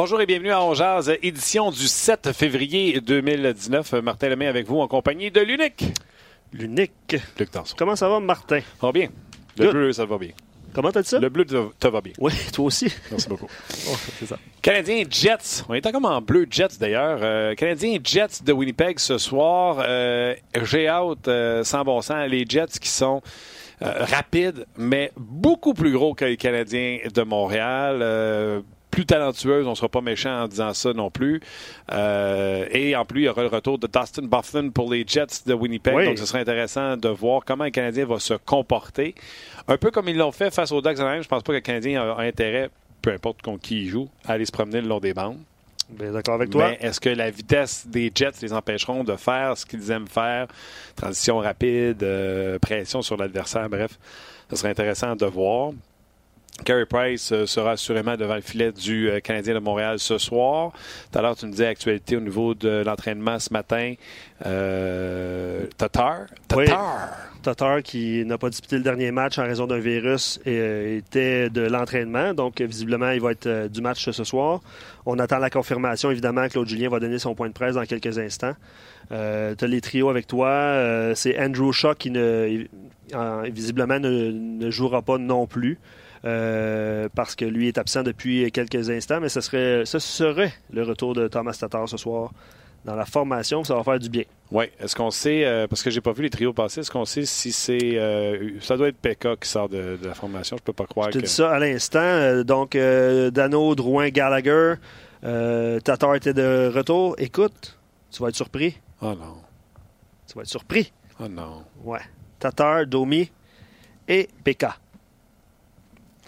Bonjour et bienvenue à Ongeaz, édition du 7 février 2019. Martin Lemay avec vous en compagnie de l'unique. L'unique. Luc Tanson. Comment ça va, Martin? Ça va bien. Le Good. bleu, ça va bien. Comment t'as dit ça? Le bleu te, va bien. Oui, toi aussi. Merci beaucoup. Oh, c'est ça. Canadiens Jets. On est comme en bleu Jets d'ailleurs. Euh, Canadiens Jets de Winnipeg ce soir. Euh, J'ai hâte, euh, sans bon sens, les Jets qui sont euh, rapides, mais beaucoup plus gros que les Canadiens de Montréal. Plus talentueuse, on ne sera pas méchant en disant ça non plus. Euh, et en plus, il y aura le retour de Dustin Bufflin pour les Jets de Winnipeg. Oui. Donc, ce sera intéressant de voir comment le Canadien va se comporter. Un peu comme ils l'ont fait face aux Ducks d'Anaheim, je pense pas que le Canadien a, a intérêt, peu importe contre qui il joue, à aller se promener le long des bandes. Bien d'accord avec toi. Mais est-ce que la vitesse des Jets les empêcheront de faire ce qu'ils aiment faire? Transition rapide, euh, pression sur l'adversaire, bref. Ce serait intéressant de voir. Carey Price euh, sera assurément devant le filet du euh, Canadien de Montréal ce soir. Tout à l'heure, tu me disais actualité au niveau de l'entraînement ce matin. Euh, Tatar? Oui. Tatar. Tatar, qui n'a pas disputé le dernier match en raison d'un virus, et, était de l'entraînement. Donc, visiblement, il va être du match ce soir. On attend la confirmation. Évidemment, Claude Julien va donner son point de presse dans quelques instants. Euh, tu as les trios avec toi. Euh, C'est Andrew Shaw qui, ne, en- visiblement, ne, ne jouera pas non plus. Euh, parce que lui est absent depuis quelques instants, mais ce serait, ce serait le retour de Thomas Tatar ce soir dans la formation. Ça va faire du bien. Oui. Est-ce qu'on sait, euh, parce que j'ai pas vu les trios passer, est-ce qu'on sait si c'est. euh, ça doit être Pekka qui sort de, de la formation? Je peux pas croire Je te que. dis ça à l'instant. Donc, euh, Dano, Drouin, Gallagher, Tatar était de retour. Écoute, tu vas être surpris. Oh non. Tu vas être surpris. Oh non. Ouais. Tatar, Domi et Pekka.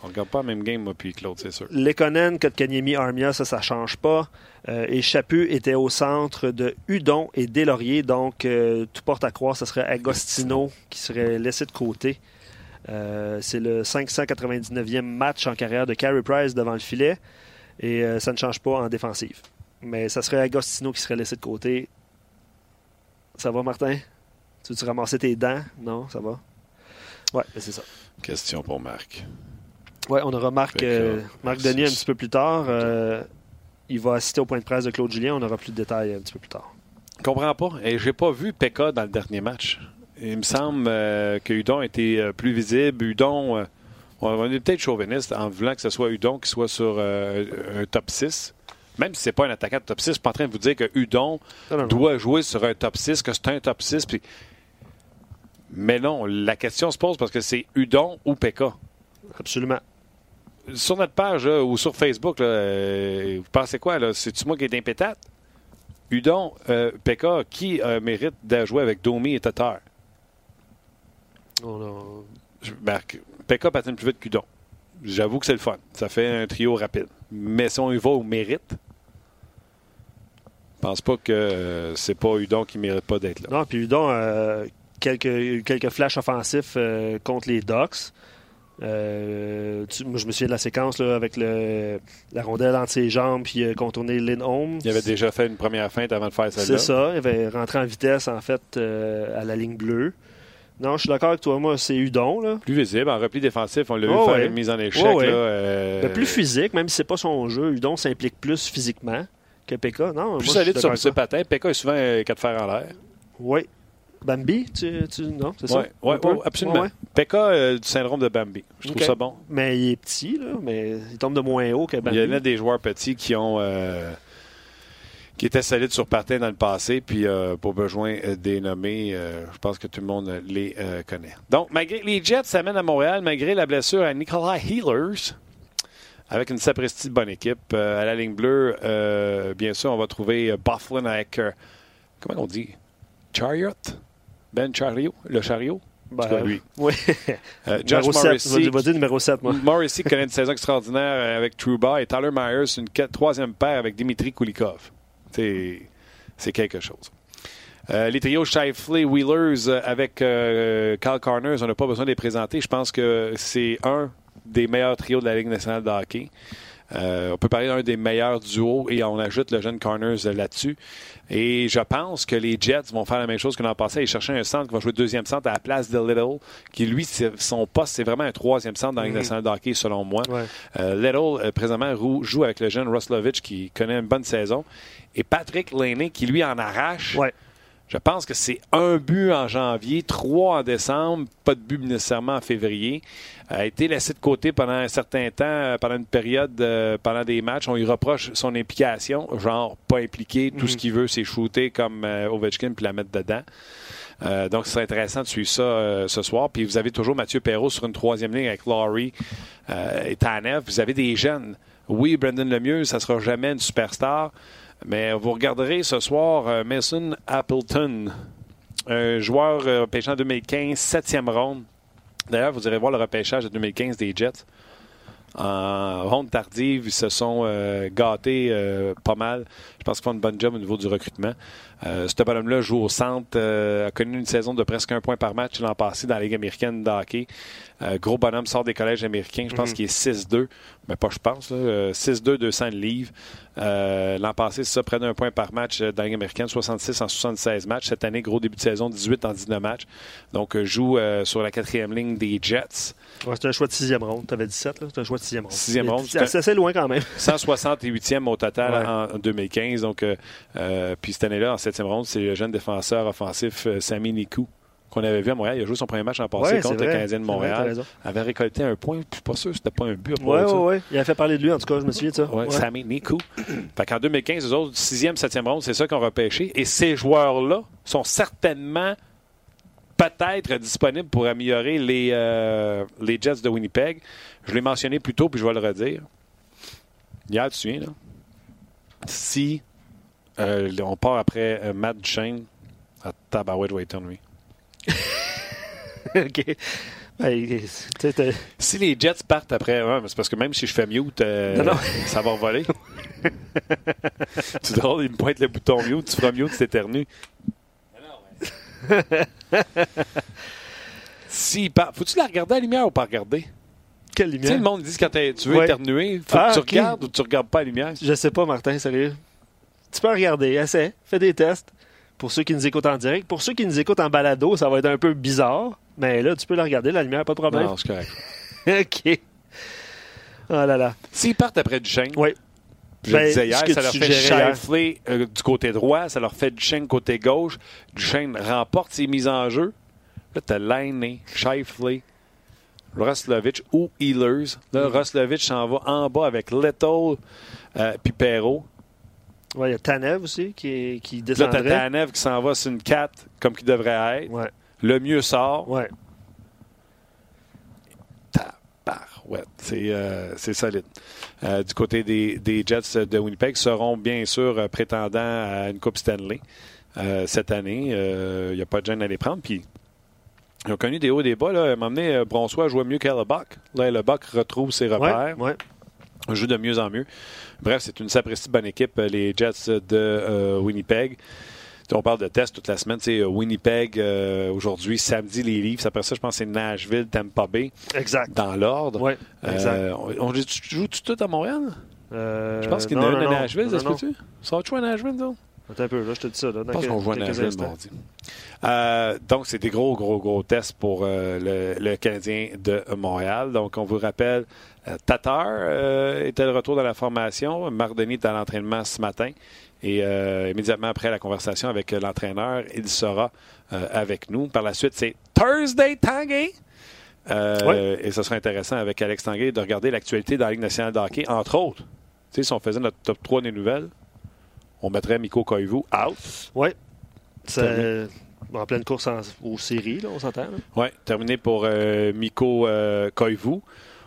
On regarde pas la même game, moi, puis Claude, c'est sûr. Lekonen, Kotkaniemi, Armia, ça, ça change pas. Euh, et Chaput était au centre de Hudon et Deslauriers. Donc, euh, tout porte à croire, ce serait Agostino qui serait laissé de côté. Euh, c'est le 599e match en carrière de Carey Price devant le filet. Et ça ne change pas en défensive. Mais ça serait Agostino qui serait laissé de côté. Ça va, Martin? Tu veux-tu ramasser tes dents? Non, ça va? Ouais, c'est ça. Question pour Marc. Ouais, on aura Marc, que, euh, Marc Denis un petit peu plus tard. Euh, il va assister au point de presse de Claude Julien. On aura plus de détails un petit peu plus tard. Je comprends pas. Et j'ai pas vu Pekka dans le dernier match. Il me semble euh, que Hudon était euh, plus visible. Hudon, euh, on est peut-être chauviniste en voulant que ce soit Hudon qui soit sur euh, un top 6. Même si c'est pas un attaquant de top 6, je suis pas en train de vous dire que Hudon Non, non, non. doit jouer sur un top 6, que c'est un top 6. puis- Mais non, la question se pose parce que c'est Hudon ou Pekka. Absolument. Sur notre page là, ou sur Facebook, là, euh, vous pensez quoi? C'est-tu moi qui est impétate? Udon, euh, Pekka, qui euh, mérite de jouer avec Domi et Tatar? On a- Je marque. Pekka patine plus vite qu'Udon. J'avoue que c'est le fun. Ça fait un trio rapide. Mais si on y va au mérite, je pense pas que euh, c'est pas Udon qui mérite pas d'être là. Non, puis Hudon, euh, quelques, quelques flashs offensifs contre les Ducks. Euh, tu- moi, je me souviens de la séquence là, avec le, la rondelle entre ses jambes puis euh, contourner Lindholm. Il avait déjà fait une première feinte avant de faire celle-là. C'est ça. Il avait rentré en vitesse, en fait, euh, à la ligne bleue. Non, je suis d'accord avec toi. Moi, c'est Hudon. Là. Plus visible, en repli défensif, on l'a vu faire une mise en échec. Oh, ouais. là, Mais plus physique, même si c'est pas son jeu. Hudon s'implique plus physiquement que Pekka. Non, moi, plus suis solide sur ses patins. Pekka est souvent quatre fers en l'air. Oui. Bambi, tu, tu- non, c'est ça? Oui, ouais, absolument. Pekka, euh, du syndrome de Bambi. Je trouve ça bon. Mais il est petit, là, mais il tombe de moins haut que Bambi. Il y en a des joueurs petits qui ont euh, qui étaient solides sur patin dans le passé, puis euh, pour besoin des nommés, je pense que tout le monde les connaît. Donc, malgré les Jets s'amènent à Montréal, malgré la blessure à Nicolas Healers, avec une sapristi de bonne équipe. À la ligne bleue, bien sûr, on va trouver Bufflin avec, comment on dit, Chariot? Ben Chariot? Le chariot? Ben, cas, lui. Oui. Euh, Josh numéro 7. Morrissey, vas-y, numéro 7, moi. Morrissey connaît une saison extraordinaire avec Trouba et Tyler Myers, une troisième paire avec Dimitri Kulikov. C'est quelque chose. Euh, les trios Shifley, Wheelers euh, avec euh, Kyle Carners, on n'a pas besoin de les présenter. Je pense que c'est un des meilleurs trios de la Ligue nationale de hockey. On peut parler d'un des meilleurs duos et on ajoute le jeune Corners là-dessus. Et je pense que les Jets vont faire la même chose que l'an passé, et chercher un centre qui va jouer deuxième centre à la place de Little, qui lui, son poste, c'est vraiment un troisième centre dans la Ligue mhm. nationale de hockey, selon moi. Little, présentement, joue avec le jeune Roslovich qui connaît une bonne saison. Et Patrick Laney, qui lui en arrache. Je pense que c'est un but en janvier, trois en décembre, pas de but nécessairement en février. A été laissé de côté pendant un certain temps, euh, pendant une période, euh, pendant des matchs. On lui reproche son implication, genre pas impliqué, tout ce mhm. qu'il veut, c'est shooter comme euh, Ovechkin puis la mettre dedans. donc, ce serait intéressant de suivre ça ce soir. Puis vous avez toujours Mathieu Perrault sur une troisième ligne avec Laurie et Tanev. Vous avez des jeunes. Oui, Brendan Lemieux, ça sera jamais une superstar. Mais vous regarderez ce soir euh, Mason Appleton, un joueur euh, repêché en 2015, septième ronde. D'ailleurs, vous irez voir le repêchage de 2015 des Jets. En ronde tardive, ils se sont euh, gâtés pas mal. Je pense qu'ils font une bonne job au niveau du recrutement. Euh, ce bonhomme-là joue au centre, a connu une saison de presque un point par match l'an passé dans la Ligue américaine de hockey. gros bonhomme sort des collèges américains. Je pense mhm. qu'il est 6-2, mais pas je pense. 6-2, 200 livres. Euh, l'an passé, c'est ça, près d'un point par match euh, dans la Ligue américaine, 66 en 76 matchs. Cette année, gros début de saison, 18 en 19 matchs. Donc, euh, joue sur la quatrième ligne des Jets. c'est un choix de sixième ronde. Tu avais 17, là. C'est un choix de sixième ronde. Sixième ronde. C'est assez loin quand même. 168e au total en 2015. Donc, puis cette année-là, en septième ronde, c'est le jeune défenseur offensif Sami Nikou qu'on avait vu à Montréal. Il a joué son premier match en passé contre le Canadien de Montréal. Il avait récolté un point. Je suis pas sûr c'était pas un but. Oui, oui, oui. Il a fait parler de lui, en tout cas. Je me souviens de ça. Ouais, Sammy Nikou. fait qu'en 2015, les autres, 6e, 7e ronde, c'est ça qu'on repêché. Et ces joueurs-là sont certainement peut-être disponibles pour améliorer les, euh, les Jets de Winnipeg. Je l'ai mentionné plus tôt, puis je vais le redire. Hier, tu te souviens, là? Si euh, on part après euh, Matt Duchesne, à Tabarouette, Wayton, lui. OK. Ben, si les Jets partent après, c'est parce que même si je fais mute, euh, ça va voler. tu drôle, il me pointe le bouton mute, tu feras mute, tu t'éternues. si faut-tu la regarder à la lumière ou pas regarder? Quelle lumière? Tu sais, le monde dit que quand tu veux éternuer, faut que ah, tu regardes ou tu regardes pas la lumière. Je sais pas, Martin, sérieux. Tu peux regarder, essaie, fais des tests pour ceux qui nous écoutent en direct. Pour ceux qui nous écoutent en balado, ça va être un peu bizarre, mais là, tu peux le regarder, la lumière, pas de problème. Non, c'est correct. OK. Oh là là. S'ils partent après du chêne, oui. Je ben, disais hier, ça leur fait chifler euh, du côté droit, ça leur fait du chêne côté gauche. Du chêne remporte ses mises en jeu. Là, t'as Lainé, Shifley, Roslovich ou Healers. Là, mm. Roslovich s'en va en bas avec Little euh, puis Perrault. Oui, il y a Tanev aussi qui, qui descendrait. Là, t'as Tanev qui s'en va sur une 4 comme qu'il devrait être. Ouais. Le mieux sort. Ouais. Ouais, c'est euh, solide. Euh, du côté des, des, Jets de Winnipeg seront bien sûr euh, prétendants à une Coupe Stanley euh, cette année. Il n'y a pas de gêne à les prendre. Puis ils ont connu des hauts et des bas. Là. À un moment donné, Bronsois jouait mieux qu'Hellebuck. Là, Hellebuck retrouve ses repères. Ouais, ouais. Joue de mieux en mieux. Bref, c'est une sapristi bonne équipe, euh, les Jets de euh, Winnipeg. On parle de tests toute la semaine. C'est euh, Winnipeg aujourd'hui, samedi, les Leafs. Après ça, je pense que c'est Nashville, Tampa Bay. Exact. Dans l'ordre. Oui, exact. on, joues-tu tout à Montréal? je pense qu'il y en a un à Nashville, ça se peut-tu? Ça va jouer à Nashville, donc? Attends un peu, là, je te dis ça. Là, je pense qu'on à Nashville mardi. donc, c'est des gros, gros, gros tests pour le, le, Canadien de Montréal. Donc, on vous rappelle, euh, Tatar euh, était de retour dans la formation. Mardoni est à l'entraînement ce matin. Et euh, immédiatement après la conversation avec l'entraîneur, il sera avec nous. Par la suite, c'est Thursday Tanguay. Et ce sera intéressant avec Alex Tanguay de regarder l'actualité dans la Ligue nationale de hockey, entre autres. Tu sais, si on faisait notre top 3 des nouvelles, on mettrait Miko Koivu out. Oui. C'est en pleine course aux séries, là, on s'entend. Oui, terminé pour Miko Koivu.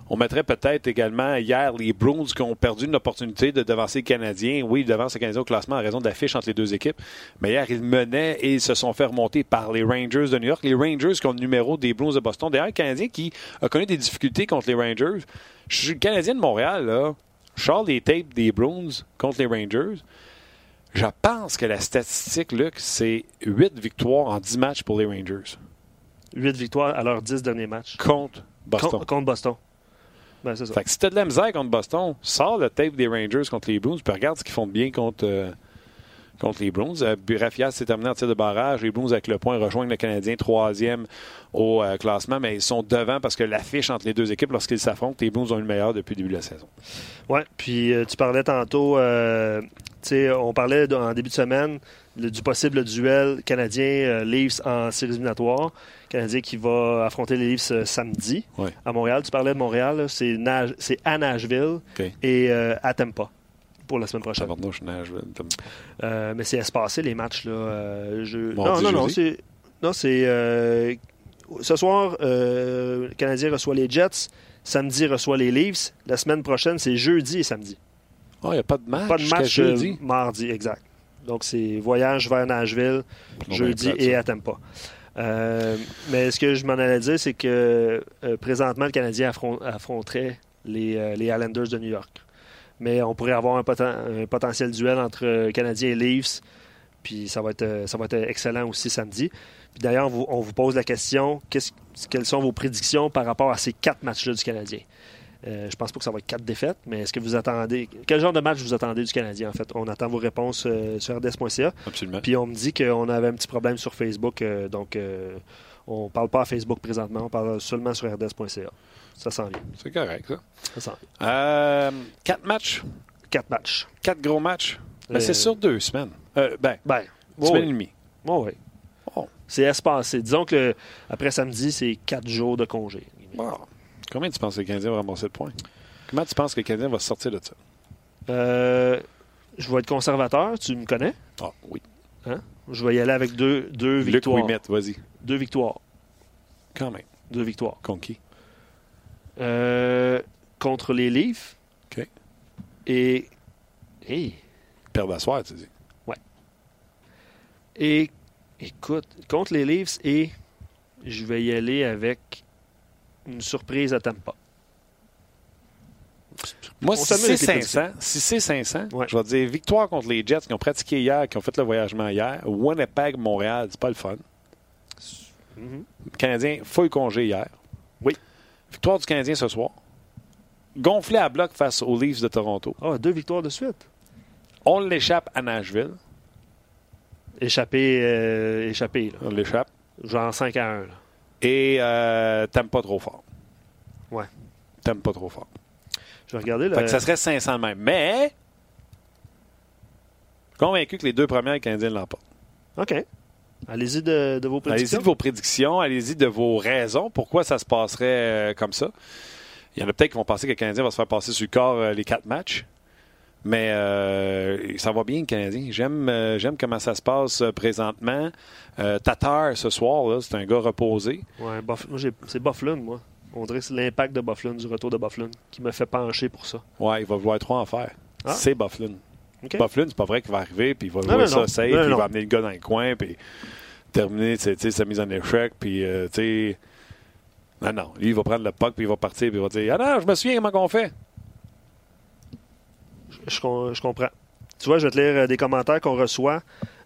On mettrait peut-être également hier les Bruins qui ont perdu une opportunité de devancer les Canadiens. Oui, ils devancent les Canadiens au classement en raison d'affiches entre les deux équipes. Mais hier, ils menaient et ils se sont fait remonter par les Rangers de New York. Les Rangers qui ont le numéro des Bruins de Boston. D'ailleurs, le Canadien qui a connu des difficultés contre les Rangers. Je suis le Canadien de Montréal, là. Charles les tapes des Bruins contre les Rangers. Je pense que la statistique, Luc, c'est 8 victoires en 10 matchs pour les Rangers. 8 victoires à leurs 10 derniers matchs. Contre Boston. contre Boston. Ben, c'est ça. Fait que si t'as de la misère contre Boston, sors le tape des Rangers contre les Bruins, puis regarde ce qu'ils font de bien contre, euh, contre les Bruins. Euh, Raffia s'est terminé en tir de barrage. Les Bruins, avec le point, rejoignent le Canadien troisième au euh, classement, mais ils sont devant parce que l'affiche entre les deux équipes, lorsqu'ils s'affrontent, les Bruins ont eu le meilleur depuis le début de la saison. Oui, puis euh, tu parlais tantôt, euh, on parlait de- en début de semaine le- du possible duel canadien-Leafs en séries éliminatoires. Canadien qui va affronter les Leafs euh, samedi Ouais. à Montréal. Tu parlais de Montréal, c'est Nage- c'est à Nashville et euh, à Tampa pour la semaine prochaine. Nashville, t'aimes pas. Euh, mais c'est espacé les matchs. Là, euh, je... Mardi, non, non, non, jeudi? c'est. Non, c'est. euh, Ce soir, euh, le Canadien reçoit les Jets. Samedi, reçoit les Leafs. La semaine prochaine, c'est jeudi et samedi. Ah, il n'y a pas de match. Pas de match jeudi. mardi, exact. Donc, c'est voyage vers Nashville, jeudi ben, plate, et à Tampa. Euh, mais ce que je m'en allais dire, c'est que euh, présentement, le Canadien affron- affronterait les, euh, les Islanders de New York. Mais on pourrait avoir un, poten- un potentiel duel entre Canadiens et Leafs. Puis ça va être, ça va être excellent aussi samedi. Puis d'ailleurs, on vous, on vous pose la question quelles sont vos prédictions par rapport à ces quatre matchs-là du Canadien? Euh, Je pense pas que ça va être quatre défaites, mais est-ce que vous attendez. Quel genre de match vous attendez du Canadien, en fait? On attend vos réponses euh, sur rds.ca. Absolument. Puis on me dit qu'on avait un petit problème sur Facebook, euh, donc euh, on parle pas à Facebook présentement, on parle seulement sur rds.ca. Ça s'en vient. C'est correct, ça. Ça s'en vient. Quatre matchs? Quatre matchs. Quatre gros matchs? Ben, C'est sur deux semaines. Ben, Ben, semaine et demie. Ouais, ouais. Oh. C'est espacé. Disons que le- après samedi, c'est quatre jours de congé. Wow. Combien tu penses que le Canadien va ramasser de points? Comment tu penses que le Canadien va sortir de ça? Euh, je vais être conservateur, tu me connais? Ah, oui. Je vais y aller avec deux, deux Luc victoires. Ouimet, vas-y. Deux victoires. Quand même. Deux victoires. Contre qui? Euh, contre les Leafs. OK. Et. Hey, Perdre à soir, tu dis. Et écoute, contre les Leafs et je vais y aller avec une surprise à Tampa. Moi, si c'est avec les 500, si c'est 500, Ouais. je vais dire victoire contre les Jets qui ont pratiqué hier, qui ont fait le voyagement hier. Winnipeg, Montréal, c'est pas le fun. Mhm. Le Canadien, full congé hier. Oui. Victoire du Canadien ce soir. Gonflé à bloc face aux Leafs de Toronto. Ah, deux victoires de suite. On l'échappe à Nashville. Échappé, euh, échappé là. On l'échappe. genre 5 à 1. là. Et euh, t'aimes pas trop fort. Ouais. T'aimes pas trop fort. Je vais regarder. Fait Là, que ça serait 500 de même. Mais, convaincu que les deux premières, Canadiens l'emportent. OK. Allez-y de, de vos Allez-y prédictions. de vos prédictions, allez-y de vos raisons, pourquoi ça se passerait euh, comme ça? Il y en a peut-être qui vont penser que le Canadien va se faire passer sur le corps euh, les quatre matchs. Mais euh, ça va bien, le Canadien. J'aime euh, j'aime comment ça se passe euh, présentement. Euh, Tatar, ce soir, c'est un gars reposé. Ouais, Buff- moi, j'ai- c'est Bufflin, moi. On dirait que c'est l'impact de Bufflin, du retour de Bufflin, qui me fait pencher pour ça. Ouais, il va vouloir trop en faire. Ah. C'est Bufflin. OK. Bufflin, c'est pas vrai qu'il va arriver, puis il va jouer non, ça non. safe, Non, puis il va amener le gars dans le coin, puis terminer sa mise en échec, puis euh, tu sais. Non, non. Lui, il va prendre le puck, puis il va partir, puis il va dire Ah non, je me souviens comment on fait. Je, com- je comprends. Tu vois, je vais te lire euh, des commentaires qu'on reçoit.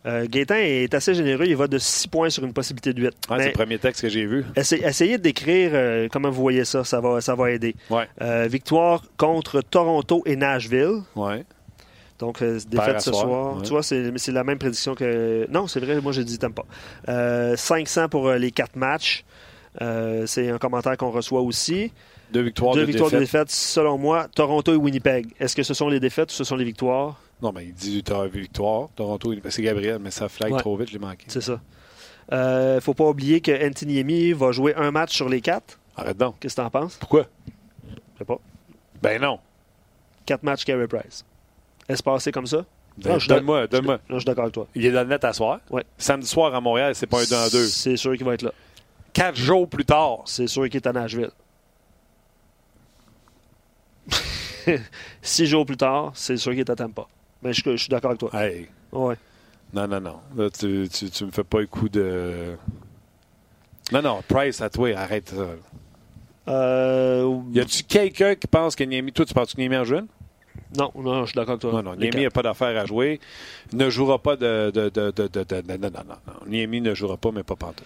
Euh, Gaétan est assez généreux. Il va de 6 points sur une possibilité de 8. Ouais, C'est le premier texte que j'ai vu. essa- essayez de décrire euh, comment vous voyez ça. Ça va, ça va aider. Ouais. Euh, victoire contre Toronto et Nashville. Ouais. Donc, défaite ce soir, soir. Tu vois, c'est la même prédiction que. Non, c'est vrai, moi j'ai dit pas. Euh, 500 pour les 4 matchs. C'est un commentaire qu'on reçoit aussi. Deux victoires, Deux deux victoires défaites. défaites, selon moi, Toronto et Winnipeg. Est-ce que ce sont les défaites ou ce sont les victoires? Non, mais il dit victoire. Toronto, c'est Gabriel, mais ça flag Ouais. trop vite, je l'ai manqué. C'est ça. Euh, faut pas oublier que Anthony Emi va jouer un match sur les quatre. Arrête donc. Qu'est-ce que t'en penses? Pourquoi? Je sais pas. Ben non. Quatre matchs Carey Price. Est-ce passé comme ça? Ben, donne-moi, donne-moi. Non, je suis d'accord avec toi. Il est dans le net à soir. Ouais. Samedi soir à Montréal, c'est pas un 2 en 2. C'est sûr qu'il va être là. Quatre jours plus tard. C'est sûr qu'il est à Nashville. Six jours plus tard, c'est sûr qu'il est à Tampa. Mais je, je suis d'accord avec toi. Hey. Ouais. Non, non, non. Là, tu, tu, tu me fais pas le coup de. Non, non, Price à toi, arrête ça. Euh, Y a-tu quelqu'un qui pense que Niemi. Toi, tu penses que Niemi en jeune? non, non, je suis d'accord avec toi. Non, non. Niemi n'a pas d'affaire à jouer. Il ne jouera pas de. de, de, de, de- de- non, non, non, non. Niemi ne jouera pas, mais pas pantoute.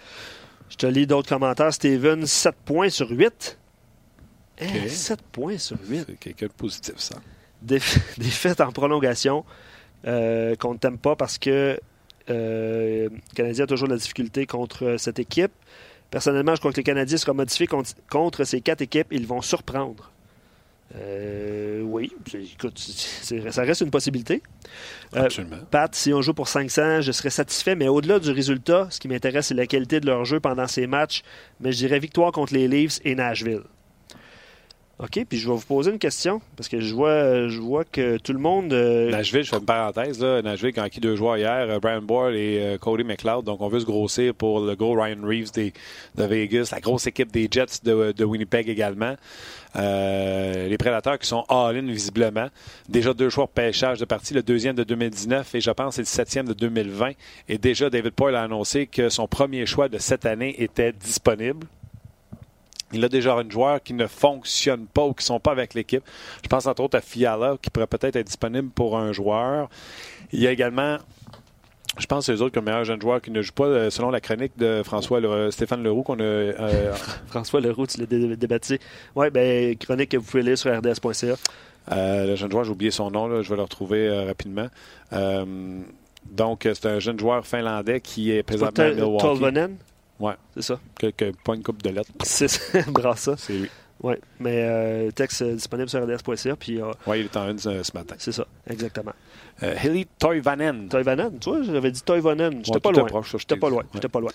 Je te lis d'autres commentaires. Steven, 7 points sur 8. Eh, 7 points sur 8. C'est quelqu'un de positif, ça. Défaite en prolongation euh, qu'on ne t'aime pas parce que euh, le Canadien a toujours de la difficulté contre cette équipe. Personnellement, je crois que le Canadien sera modifié contre, contre ces quatre équipes. Ils vont surprendre. Euh, oui, écoute, ça reste une possibilité. Euh. Pat, si on joue pour 500, je serais satisfait, mais au-delà du résultat, ce qui m'intéresse, c'est la qualité de leur jeu pendant ces matchs. Mais je dirais victoire contre les Leafs et Nashville. OK, puis je vais vous poser une question, parce que je vois, je vois que tout le monde... Euh... Nashville, je fais une parenthèse, là. Nashville qui a acquis deux joueurs hier, euh, Brian Boyle et euh, Cody McLeod, donc on veut se grossir pour le gros Ryan Reeves des, de Vegas, la grosse équipe des Jets de, Winnipeg également. Les Prédateurs qui sont all-in visiblement. Déjà deux choix de pêchage de partie, le deuxième de 2019 et je pense c'est le septième de 2020. Et déjà, David Poyle a annoncé que son premier choix de cette année était disponible. Il a déjà un joueur qui ne fonctionne pas ou qui ne sont pas avec l'équipe. Je pense entre autres à Fiala, qui pourrait peut-être être disponible pour un joueur. Il y a également, je pense, les autres comme meilleur jeune joueur qui ne joue pas, euh, selon la chronique de François Le, Stéphane Leroux qu'on a. Euh, François Leroux, tu l'as débattu. Oui, ben chronique que vous pouvez lire sur rds.ca. Euh, le jeune joueur, j'ai oublié son nom, là, je vais le retrouver euh, rapidement. Euh, donc, c'est un jeune joueur finlandais qui est présentement à Milwaukee. Tolvanen? Oui. C'est ça. Que, que, pas une coupe de lettres. C'est ça, ça. C'est lui. Oui, mais euh, texte disponible sur rds.ca. Puis, euh, oui, il est en une ce matin. C'est ça, exactement. Euh, Hilly Toivanen. Toivanen, tu vois, j'avais dit Toivanen. J'étais ouais, pas, loin. J'étais pas loin. J'étais pas loin.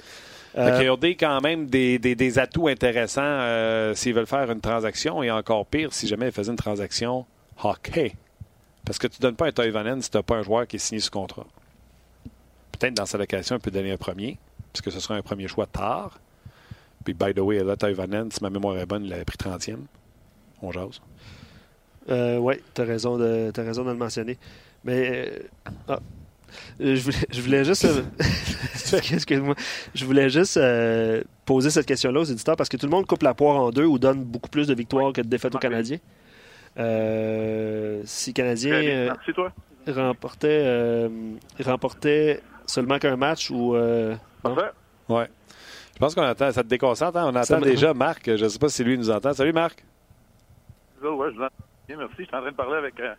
Euh, ils ont des, quand même des, des, des atouts intéressants euh, s'ils veulent faire une transaction et encore pire si jamais ils faisaient une transaction hockey. Parce que tu ne donnes pas un Toivanen si tu n'as pas un joueur qui est signé sous contrat. Peut-être dans sa location, on peut donner un premier, puisque ce sera un premier choix tard. Puis, by the way, là, Toivanen, si ma mémoire est bonne, il avait pris 30e. On jase. Euh, oui, tu as, raison de, as raison de le mentionner. Mais. Ah, je, voulais, je voulais juste. Excuse-moi. Je voulais juste euh, poser cette question-là aux éditeurs parce que tout le monde coupe la poire en deux ou donne beaucoup plus de victoires que de défaites aux Canadiens. Euh, si Canadien euh, remportait, euh, remportait seulement qu'un match ou. Oui. Je pense qu'on attend. Ça te déconcentre, hein? On entend déjà Marc. Je ne sais pas si lui nous entend. Salut, Marc. Oui, je vous entends bien, merci. Je suis en train de parler avec euh,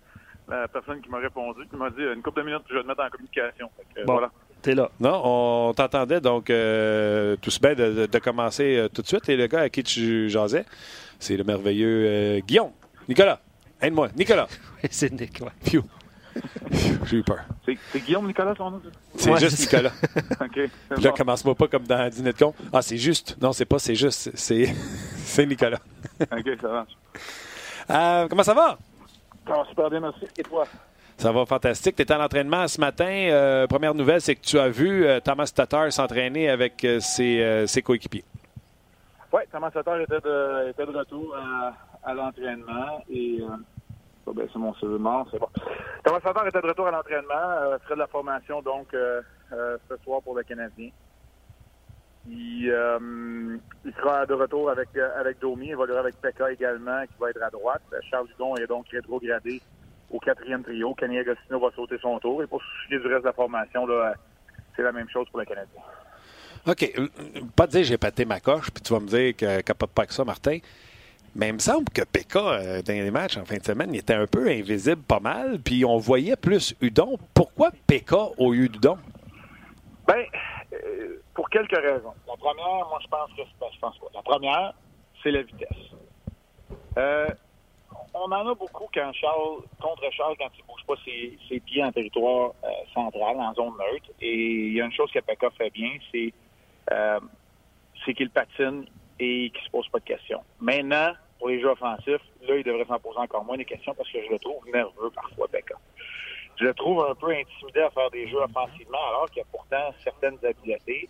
la personne qui m'a répondu, qui m'a dit une couple de minutes, je vais te mettre en communication. Fait que, bon, voilà. T'es là. Non, on t'entendait, donc euh, tout se bien de, de, de commencer euh, tout de suite. Et le gars à qui tu jasais, c'est le merveilleux euh, Guillaume. Nicolas, aide-moi. Nicolas. c'est Nick, ouais. J'ai eu peur. C'est Guillaume Nicolas, son nom? C'est Ouais, juste Nicolas. OK. Puis c'est là, bon. commence-moi pas comme dans Dîner de con. Ah, c'est juste. Non, c'est pas c'est juste. C'est Nicolas. OK, ça va. Euh, comment ça va? Ça va super bien, merci. Et toi? Ça va fantastique. Tu étais à l'entraînement ce matin. Euh, première nouvelle, c'est que tu as vu euh, Thomas Tatar s'entraîner avec euh, ses, euh, ses coéquipiers. Oui, Thomas Tatar était de, était de retour à, à l'entraînement et. Ben, c'est mon mort, c'est bon. Thomas Tatar était de retour à l'entraînement, euh, ferait de la formation donc euh, euh, ce soir pour le Canadien. Il, sera de retour avec, avec Domi, il évoluera avec Pekka également, qui va être à droite. Charles Dudon est donc rétrogradé au quatrième trio. Kenny Agostino va sauter son tour. Et pour ce qui est du reste de la formation, c'est la même chose pour le Canadien. OK. Pas te dire j'ai pâté ma coche, puis tu vas me dire que capote pas que ça, Martin. Mais il me semble que PK, euh, dans les matchs en fin de semaine, il était un peu invisible pas mal, puis on voyait plus Udon. Pourquoi PK au lieu? Ben, euh, pour quelques raisons. La première, moi, je pense que c'est ben, je pense quoi? La première, c'est la vitesse. Euh, on en a beaucoup quand Charles, contre Charles, quand il bouge pas ses, pieds en territoire euh, central, en zone neutre. Et il y a une chose que Pekka fait bien, c'est qu'il patine et qu'il se pose pas de questions. Maintenant, pour les jeux offensifs, là, il devrait s'en poser encore moins de questions parce que je le trouve nerveux parfois, Pekka. Je le trouve un peu intimidé à faire des jeux offensivement alors qu'il a pourtant certaines habiletés.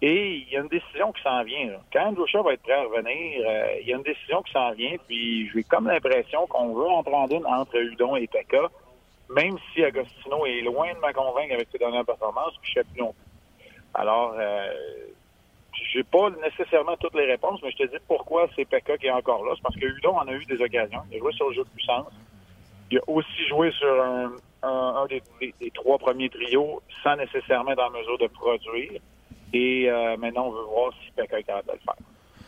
Et il y a une décision qui s'en vient. Quand Andrew Shaw va être prêt à revenir, euh, il y a une décision qui s'en vient. Puis j'ai comme l'impression qu'on veut en prendre une entre Udon et Pekka, même si Agostino est loin de me convaincre avec ses dernières performances, puis je sais plus non plus. Alors, euh, j'ai pas nécessairement toutes les réponses, mais je te dis pourquoi c'est Pekka qui est encore là. C'est parce que Udon en a eu des occasions. Il a joué sur le jeu de puissance. Il a aussi joué sur un, des, trois premiers trios sans nécessairement être en mesure de produire. Et euh, maintenant, on veut voir si Pekka est capable de le faire.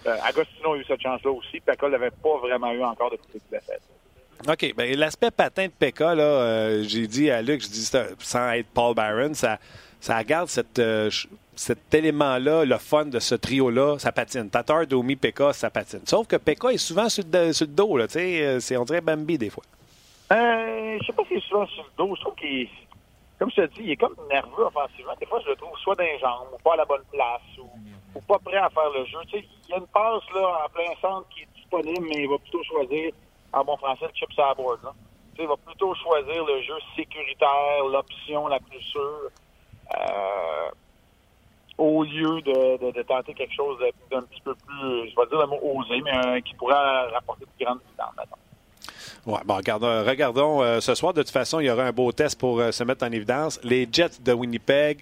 Euh, Agostino a eu cette chance-là aussi. Pekka l'avait pas vraiment eu encore depuis qu'il l'a fait. OK. Ben, l'aspect patin de Pekka, là, euh, j'ai dit à Luc, je dis sans être Paul Byron, ça, ça garde cette, cet élément-là, le fun de ce trio-là, ça patine. Tatar, Domi, Pekka, ça patine. Sauf que Pekka est souvent sur le, sur dos, là, c'est, on dirait Bambi des fois. Euh, je sais pas s'il est souvent sur le dos. Je trouve qu'il comme je te dis, il est comme nerveux offensivement. Des fois, je le trouve soit dans les jambes, ou pas à la bonne place, ou, pas prêt à faire le jeu. Tu sais, il y a une passe là, en plein centre qui est disponible, mais il va plutôt choisir, en bon français, le chip à board. Là. Tu sais, il va plutôt choisir le jeu sécuritaire, l'option la plus sûre, euh, au lieu de, tenter quelque chose d'un petit peu plus, je vais dire le mot osé, mais euh, qui pourrait rapporter de grandes distances, maintenant. Ouais, bon, regardons, regardons euh, ce soir. De toute façon, il y aura un beau test pour euh, se mettre en évidence. Les Jets de Winnipeg,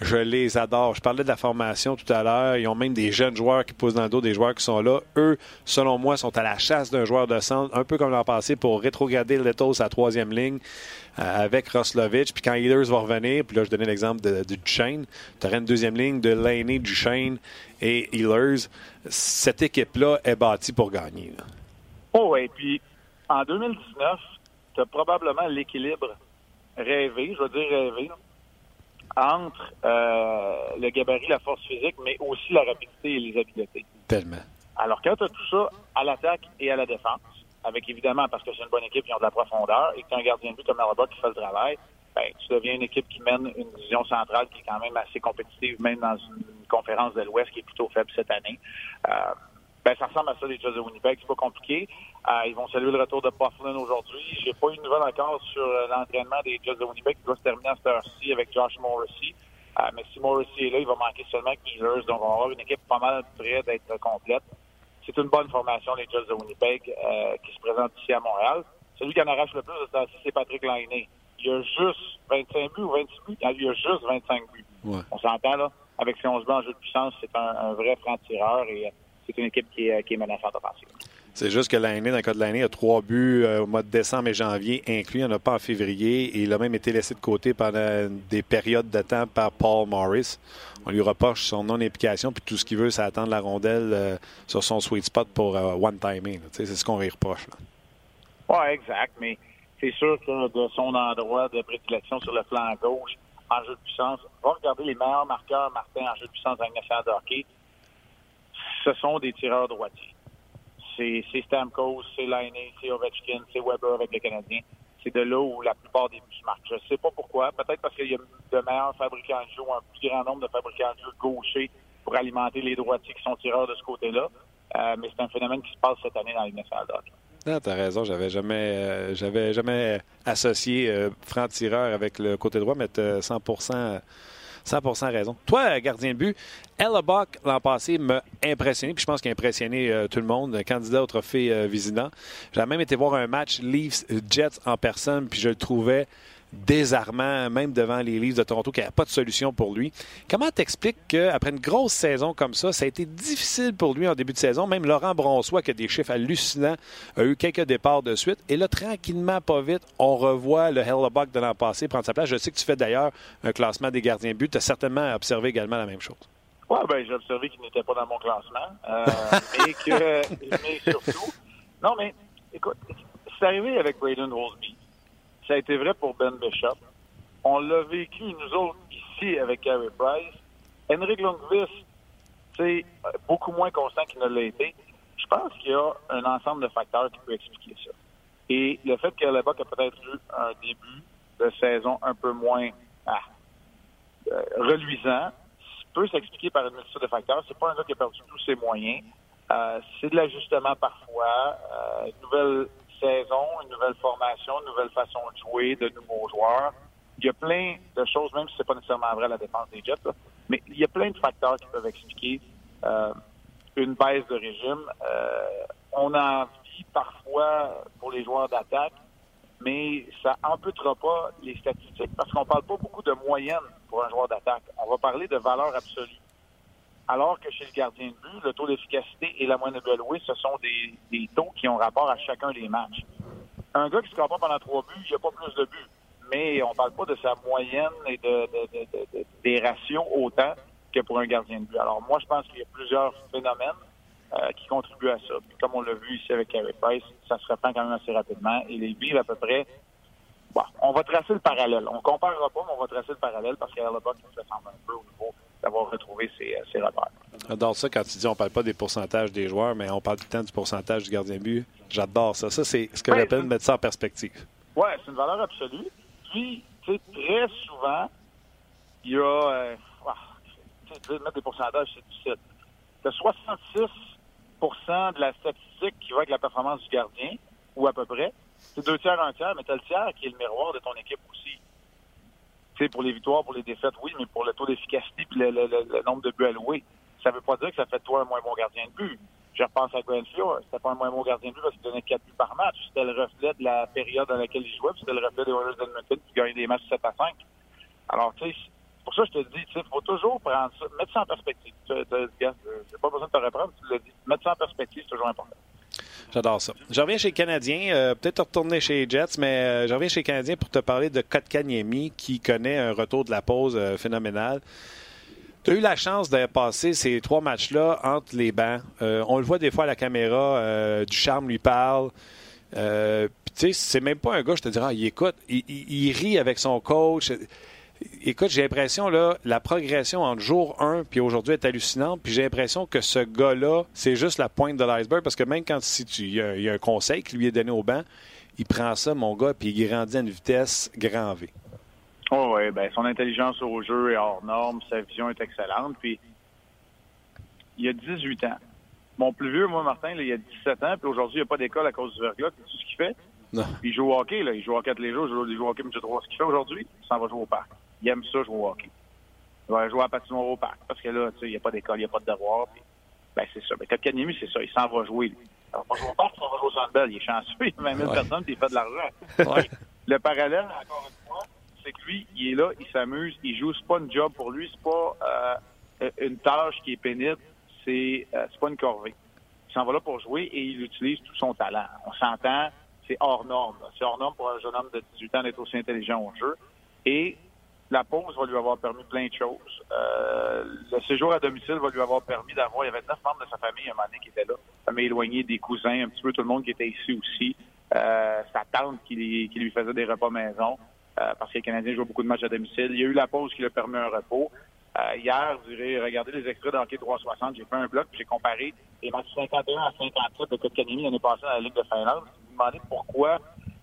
je les adore. Je parlais de la formation tout à l'heure. Ils ont même des jeunes joueurs qui posent dans le dos des joueurs qui sont là. Eux, selon moi, sont à la chasse d'un joueur de centre, un peu comme l'an passé, pour rétrograder Letos à troisième ligne euh, avec Roslovich. Puis quand Healers va revenir, puis là, je donnais l'exemple de, de, Duchesne, tu aurais une deuxième ligne de Laney, Duchesne et Healers. Cette équipe-là est bâtie pour gagner. Oh, et puis en 2019, tu as probablement l'équilibre rêvé, je veux dire rêvé, entre euh, le gabarit, la force physique, mais aussi la rapidité et les habiletés. Tellement. Alors, quand tu as tout ça à l'attaque et à la défense, avec évidemment, parce que c'est une bonne équipe, qui ont de la profondeur, et que tu as un gardien de but comme Alaba qui fait le travail, ben, tu deviens une équipe qui mène une division centrale qui est quand même assez compétitive, même dans une, conférence de l'Ouest qui est plutôt faible cette année. Euh, ben, ça ressemble à ça, les Jets de Winnipeg. C'est pas compliqué. Euh, ils vont saluer le retour de Bufflin aujourd'hui. J'ai pas eu de nouvelles encore sur euh, l'entraînement des Jets de Winnipeg qui doit se terminer à cette heure-ci avec Josh Morrissey. Euh, mais si Morrissey est là, il va manquer seulement Keelers. Donc, on va avoir une équipe pas mal près d'être complète. C'est une bonne formation, les Jets de Winnipeg, qui se présente ici à Montréal. Celui qui en arrache le plus c'est Patrick Lainé. Il y a juste 25 buts ou 26 buts? Il y a juste 25 buts. On s'entend, là. Avec ses 11 buts en jeu de puissance, c'est un, un vrai franc-tireur et c'est une équipe qui est, qui est menaçante offensive. C'est juste que l'année, dans le cas de l'année, il y a trois buts euh, au mois de décembre et janvier inclus. Il n'y en a pas en février. Et il a même été laissé de côté pendant des périodes de temps par Paul Morris. On lui reproche son non-implication. Puis tout ce qu'il veut, c'est attendre la rondelle euh, sur son sweet spot pour euh, one-timing. C'est ce qu'on lui reproche. Oui, exact. Mais c'est sûr que de son endroit de prédilection sur le flanc gauche, en jeu de puissance, va regarder les meilleurs marqueurs, Martin, en jeu de puissance dans le de hockey ce sont des tireurs droitiers. C'est Stamkos, c'est Liney, c'est Ovechkin, c'est Weber avec les Canadiens. C'est de là où la plupart des buts marquent. Je ne sais pas pourquoi. Peut-être parce qu'il y a de meilleurs fabricants de jeu, un plus grand nombre de fabricants de jeu gauchers pour alimenter les droitiers qui sont tireurs de ce côté-là. Euh, mais c'est un phénomène qui se passe cette année dans les nationales non, t'as raison, j'avais jamais euh, jamais associé euh, franc-tireur avec le côté droit, mais 100 100% raison. Toi, gardien de but, Ella Buck, l'an passé, m'a impressionné, puis je pense qu'il a impressionné euh, tout le monde, candidat au trophée euh. J'ai même été voir un match Leafs-Jets en personne, puis je le trouvais désarmant, même devant les Leafs de Toronto, qu'il n'y a pas de solution pour lui. Comment t'expliques qu'après une grosse saison comme ça, ça a été difficile pour lui en début de saison? Même Laurent Bronsois, qui a des chiffres hallucinants, a eu quelques départs de suite. Et là, tranquillement, pas vite, on revoit le Hellebuck de l'an passé prendre sa place. Je sais que tu fais d'ailleurs un classement des gardiens but. Tu as certainement observé également la même chose. Oui, ben, j'ai observé qu'il n'était pas dans mon classement. Euh, que, mais surtout, non, mais écoute, c'est arrivé avec Braden Wolsby. Ça a été vrai pour Ben Bishop. On l'a vécu, nous autres, ici, avec Carey Price. Henrik Lundqvist, c'est beaucoup moins constant qu'il ne l'a été. Je pense qu'il y a un ensemble de facteurs qui peut expliquer ça. Et le fait qu'Hellebuck a peut-être eu un début de saison un peu moins ah, euh, reluisant peut s'expliquer par une multitude de facteurs. C'est pas un gars qui a perdu tous ses moyens. Euh, c'est de l'ajustement parfois. Euh, nouvelle saison, une nouvelle formation, une nouvelle façon de jouer, de nouveaux joueurs. Il y a plein de choses, même si c'est pas nécessairement vrai la défense des Jets, mais il y a plein de facteurs qui peuvent expliquer euh, une baisse de régime. Euh, on a envie parfois pour les joueurs d'attaque, mais ça amputera pas les statistiques parce qu'on parle pas beaucoup de moyenne pour un joueur d'attaque. On va parler de valeur absolue. Alors que chez le gardien de but, le taux d'efficacité et la moyenne de louer, ce sont des, taux qui ont rapport à chacun des matchs. Un gars qui ne score pendant trois buts, il n'y a pas plus de buts. Mais on ne parle pas de sa moyenne et de, des ratios autant que pour un gardien de but. Alors moi, je pense qu'il y a plusieurs phénomènes. euh, qui contribuent à ça. Puis comme on l'a vu ici avec Carey Price, ça se répand quand même assez rapidement et les vivent à peu près. Bon, on va tracer le parallèle. On comparera pas, mais on va tracer le parallèle parce qu'à bas nous ressemble un peu au niveau d'avoir retrouvé ses, euh, ses repères. J'adore ça quand tu dis on parle pas des pourcentages des joueurs, mais on parle tout le temps du pourcentage du gardien but. J'adore ça. Ça, c'est ce que Ouais, j'appelle mettre ça en perspective. Oui, c'est une valeur absolue. Puis, tu sais, très souvent, il y a. Euh, ah, tu sais, mettre des pourcentages, c'est difficile. As 66 de la statistique qui va avec la performance du gardien, ou à peu près. C'est deux tiers, un tiers, mais tu as le tiers qui est le miroir de ton équipe aussi. Pour les victoires, pour les défaites, oui, mais pour le taux d'efficacité puis le, nombre de buts alloués, ça veut pas dire que ça fait toi un moins bon gardien de but. Je repense à Fiore. C'était pas un moins bon gardien de but parce qu'il donnait 4 buts par match. C'était le reflet de la période dans laquelle il jouait, c'était le reflet des Oilers d'Edmonton qui gagnaient des matchs 7 à 5. Alors, tu sais, pour ça je te dis, sais, faut toujours prendre ça, mettre ça en perspective. Gars, j'ai pas besoin de te reprendre, tu l'as dit. Mettre ça en perspective, c'est toujours important. J'adore ça. Je reviens chez les Canadiens, euh, peut-être retourner chez Jets, mais euh, je reviens chez les Canadiens pour te parler de Kotkaniemi qui connaît un retour de la pause euh, phénoménal. Tu as eu la chance de passer ces trois matchs-là entre les bancs. On le voit des fois à la caméra, du charme lui parle. Tu sais, c'est même pas un gars, je te dirais, ah, il écoute, il rit avec son coach. Écoute, j'ai l'impression, là, la progression entre jour 1 puis aujourd'hui est hallucinante. Puis j'ai l'impression que ce gars-là, c'est juste la pointe de l'iceberg parce que même quand tu, il, y a, y a un conseil qui lui est donné au banc, il prend ça, mon gars, puis il grandit à une vitesse grand V. Oh, oui, ben, son intelligence au jeu est hors norme, sa vision est excellente. Puis, il a 18 ans. Mon plus vieux, moi, Martin, il a 17 ans, puis aujourd'hui, il n'y a pas d'école à cause du verglas. Sais ce qu'il fait? Non. Il joue au hockey, là. Il joue au hockey tous les jours. Il joue, au hockey, mais tu sais ce qu'il fait aujourd'hui? Il s'en va jouer au parc. Il aime ça, jouer au hockey. Il va jouer à patinoire au parc. Parce que là, tu sais, il n'y a pas d'école, il n'y a pas de devoir. Puis, ben, c'est ça. Mais Kotkaniemi, c'est ça. Il s'en va jouer, lui. Alors, pas jouer au parc, il s'en va jouer au Centre Bell. Il est chanceux. Il y a 20 000 Ouais. personnes, puis il fait de l'argent. Ouais. Le parallèle, encore une fois, c'est que lui, il est là, il s'amuse, il joue. C'est pas une job pour lui, c'est pas euh, une tâche qui est pénible, c'est euh, c'est pas une corvée. Il s'en va là pour jouer et il utilise tout son talent. On s'entend, c'est hors norme. C'est hors norme pour un jeune homme de 18 ans d'être aussi intelligent au jeu. Et la pause va lui avoir permis plein de choses. Euh, le séjour à domicile va lui avoir permis d'avoir, il y avait neuf membres de sa famille à un moment donné qui étaient là, famille éloignée, des cousins, un petit peu tout le monde qui était ici aussi. Euh, sa tante qui, qui lui faisait des repas maison, euh, parce que les Canadiens jouent beaucoup de matchs à domicile. Il y a eu la pause qui lui a permis un repos. Hier, j'ai regardé les extraits d'Hockey 360, j'ai fait un bloc, j'ai comparé les matchs 51 à 57 de Kotkaniemi l'année passée dans la Ligue de Finlande. Demandez pourquoi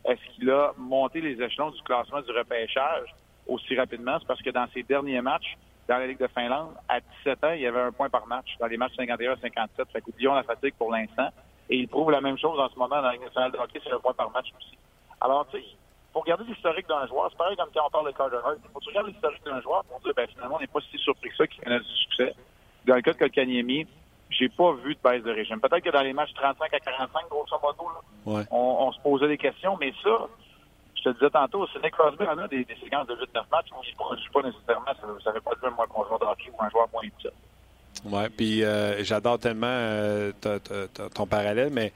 est-ce qu'il a monté les échelons du classement du repêchage aussi rapidement, c'est parce que dans ses derniers matchs dans la Ligue de Finlande, à 17 ans, il y avait un point par match dans les matchs 51 à 57. Fait qu'oublions la fatigue pour l'instant. Et il prouve la même chose en ce moment dans la Ligue nationale de hockey, c'est un point par match aussi. Alors, tu sais, faut regarder l'historique d'un joueur. C'est pareil comme quand on parle de Carter Hart. Faut que tu regardes l'historique d'un joueur pour dire, ben, finalement, on n'est pas si surpris que ça qu'il connaisse du succès. Dans le cas de Kotkaniemi, j'ai pas vu de baisse de régime. Peut-être que dans les matchs 35 à 45, grosso modo, là, Ouais. on, on se posait des questions, mais ça, je te le disais tantôt, Sidney Crosby en a des, des séquences de 8-9 matchs où il ne produit pas nécessairement, ça ne fait pas dire un moins bon joueur de hockey ou un joueur moins utile. Ouais, puis euh, j'adore tellement euh, ta- ton parallèle, mais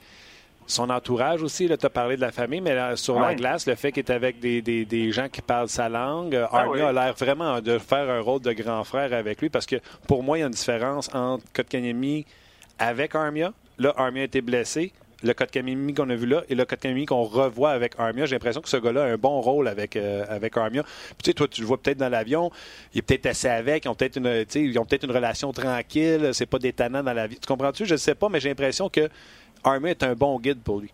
son entourage aussi, tu as parlé de la famille, mais là, sur Ah la oui. glace, le fait qu'il est avec des, des- des gens qui parlent sa langue, euh, Ah Armia oui. a l'air vraiment de faire un rôle de grand frère avec lui parce que pour moi, il y a une différence entre Kotkaniemi avec Armia. Là, Armia a été blessé. Le Kotkaniemi qu'on a vu là et le Kotkaniemi qu'on revoit avec Armia, j'ai l'impression que ce gars-là a un bon rôle avec, euh, avec Armia. Puis, tu sais, toi, tu le vois peut-être dans l'avion, il est peut-être assez avec, ils ont peut-être une, ils ont peut-être une relation tranquille, c'est pas détonnant dans la vie. Tu comprends-tu? Je ne sais pas, mais j'ai l'impression que Armia est un bon guide pour lui.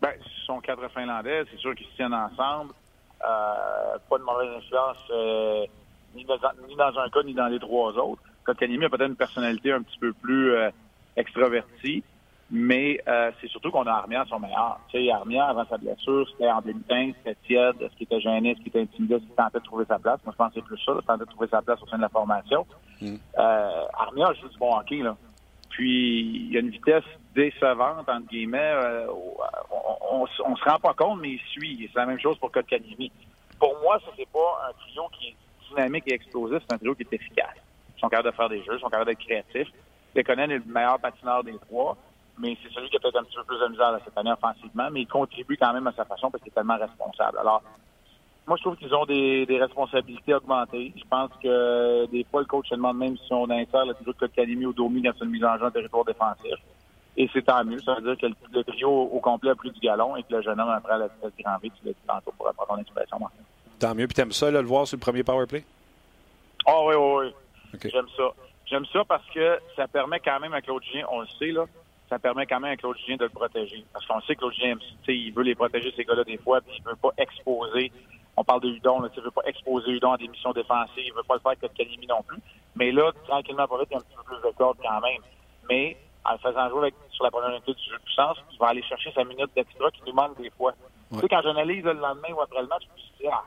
Ben, son cadre finlandais, c'est sûr qu'ils se tiennent ensemble. Euh, pas de mauvaise influence euh, ni, dans, ni dans un cas ni dans les trois autres. Kotkaniemi a peut-être une personnalité un petit peu plus euh, extravertie, mais euh, c'est surtout qu'on a Armia à son meilleur. Tu sais, Armia, avant sa blessure, c'était en débutant, c'était tiède, est-ce qu'il était gêné, est-ce qu'il était intimidé, est-ce qu'il tentait de trouver sa place. Moi, je c'est plus ça, là, tentait de trouver sa place au sein de la formation. Mm. Armia joue du bon hockey, là. Puis, il y a une vitesse décevante, entre guillemets. euh, on, se rend pas compte, mais il suit. C'est la même chose pour Kotkaniemi. Pour moi, ça, c'est pas un trio qui est dynamique et explosif, c'est un trio qui est efficace. Ils sont capables de faire des jeux, ils sont capables d'être créatifs. Lekonen est le meilleur patineur des trois, mais c'est celui qui a peut-être un petit peu plus de misère cette année offensivement, mais il contribue quand même à sa façon parce qu'il est tellement responsable. Alors, moi, je trouve qu'ils ont des, des responsabilités augmentées. Je pense que des fois, le coach se demande même si on insère le toujours de Kotkaniemi ou Domi dans une mise en jeu en territoire défensif. Et c'est tant mieux. Ça veut dire que le, trio au complet a pris du galon et que le jeune homme après la vitesse grand V, tu l'as dit tantôt pour apprendre ton expression. Tant mieux. Puis t'aimes ça, là, le voir sur le premier power play? Ah oh, oui, oui, oui. J'aime ça. J'aime ça parce que ça permet quand même à Claude Julien, on le sait, là, ça permet quand même à Claude Julien de le protéger. Parce qu'on sait que Claude Julien, il veut les protéger, ces gars-là, des fois, puis il veut pas exposer. On parle de Hudon, là, il veut pas exposer Hudon à des missions défensives, il veut pas le faire avec Calimi non plus. Mais là, tranquillement, pas vite, il y a un petit peu plus de corde quand même. Mais en le faisant jouer avec, sur la première unité du jeu de puissance, il va aller chercher sa minute d'extra qui nous manque des fois. Tu sais, quand j'analyse le lendemain ou après le match, je me dis, ah,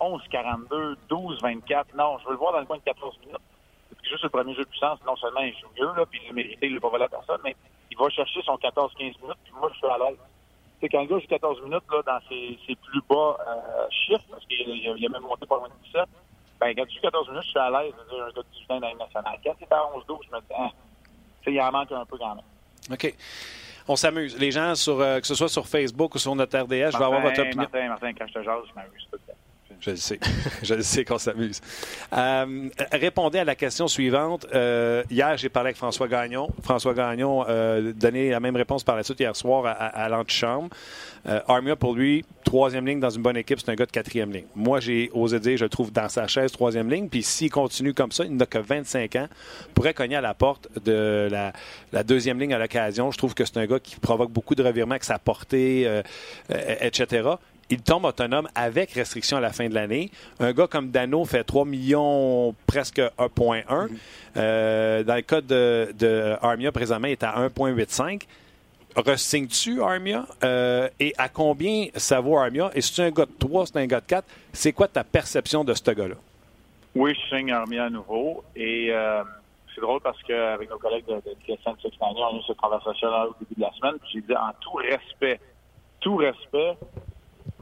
11-42, 12-24, non, je veux le voir dans le coin de 14 minutes. C'est juste le premier jeu de puissance, non seulement il joue mieux, là, puis il l'a mérité, il l'a pas volé à personne, mais il va chercher son 14-15 minutes, puis moi, je suis à l'aise. C'est quand le gars joue 14 minutes là, dans ses, ses plus bas euh, chiffres, parce qu'il a, a, même monté pas loin de 17, ben, quand tu joues 14 minutes, je suis à l'aise de dire un gars de 18 ans dans nationale. Quand c'est à 11-12, je me dis, hein, il en manque un peu quand même. OK. On s'amuse. Les gens, sur, euh, que ce soit sur Facebook ou sur notre RDS, Martin, je vais avoir votre opinion. Martin, Martin, quand je te jase, je m'amuse tout le temps. Je le sais. je le sais qu'on s'amuse. Euh, répondez à la question suivante. Euh, hier, j'ai parlé avec François Gagnon. François Gagnon euh, donnait la même réponse par la suite hier soir à, à, à l'antichambre. Euh, Armia, pour lui, troisième ligne dans une bonne équipe, c'est un gars de quatrième ligne. Moi, j'ai osé dire, je trouve dans sa chaise troisième ligne. Puis s'il continue comme ça, il n'a que 25 ans, pourrait cogner à la porte de la, la deuxième ligne à l'occasion. Je trouve que c'est un gars qui provoque beaucoup de revirements avec sa portée, etc il tombe autonome avec restriction à la fin de l'année. Un gars comme Dano fait 3 millions, presque 1,1. Mm-hmm. Euh, dans le cas de, de, Armia, présentement, il est à 1,85. Ressigne-tu Armia? Euh, et à combien ça vaut Armia? Et si tu un gars de 3, c'est un gars de 4, c'est quoi ta perception de ce gars-là? Oui, je signe Armia à nouveau. Et euh, c'est drôle parce qu'avec nos collègues de, de TSN on a eu cette conversation-là au début de la semaine. Puis j'ai dit en tout respect, tout respect,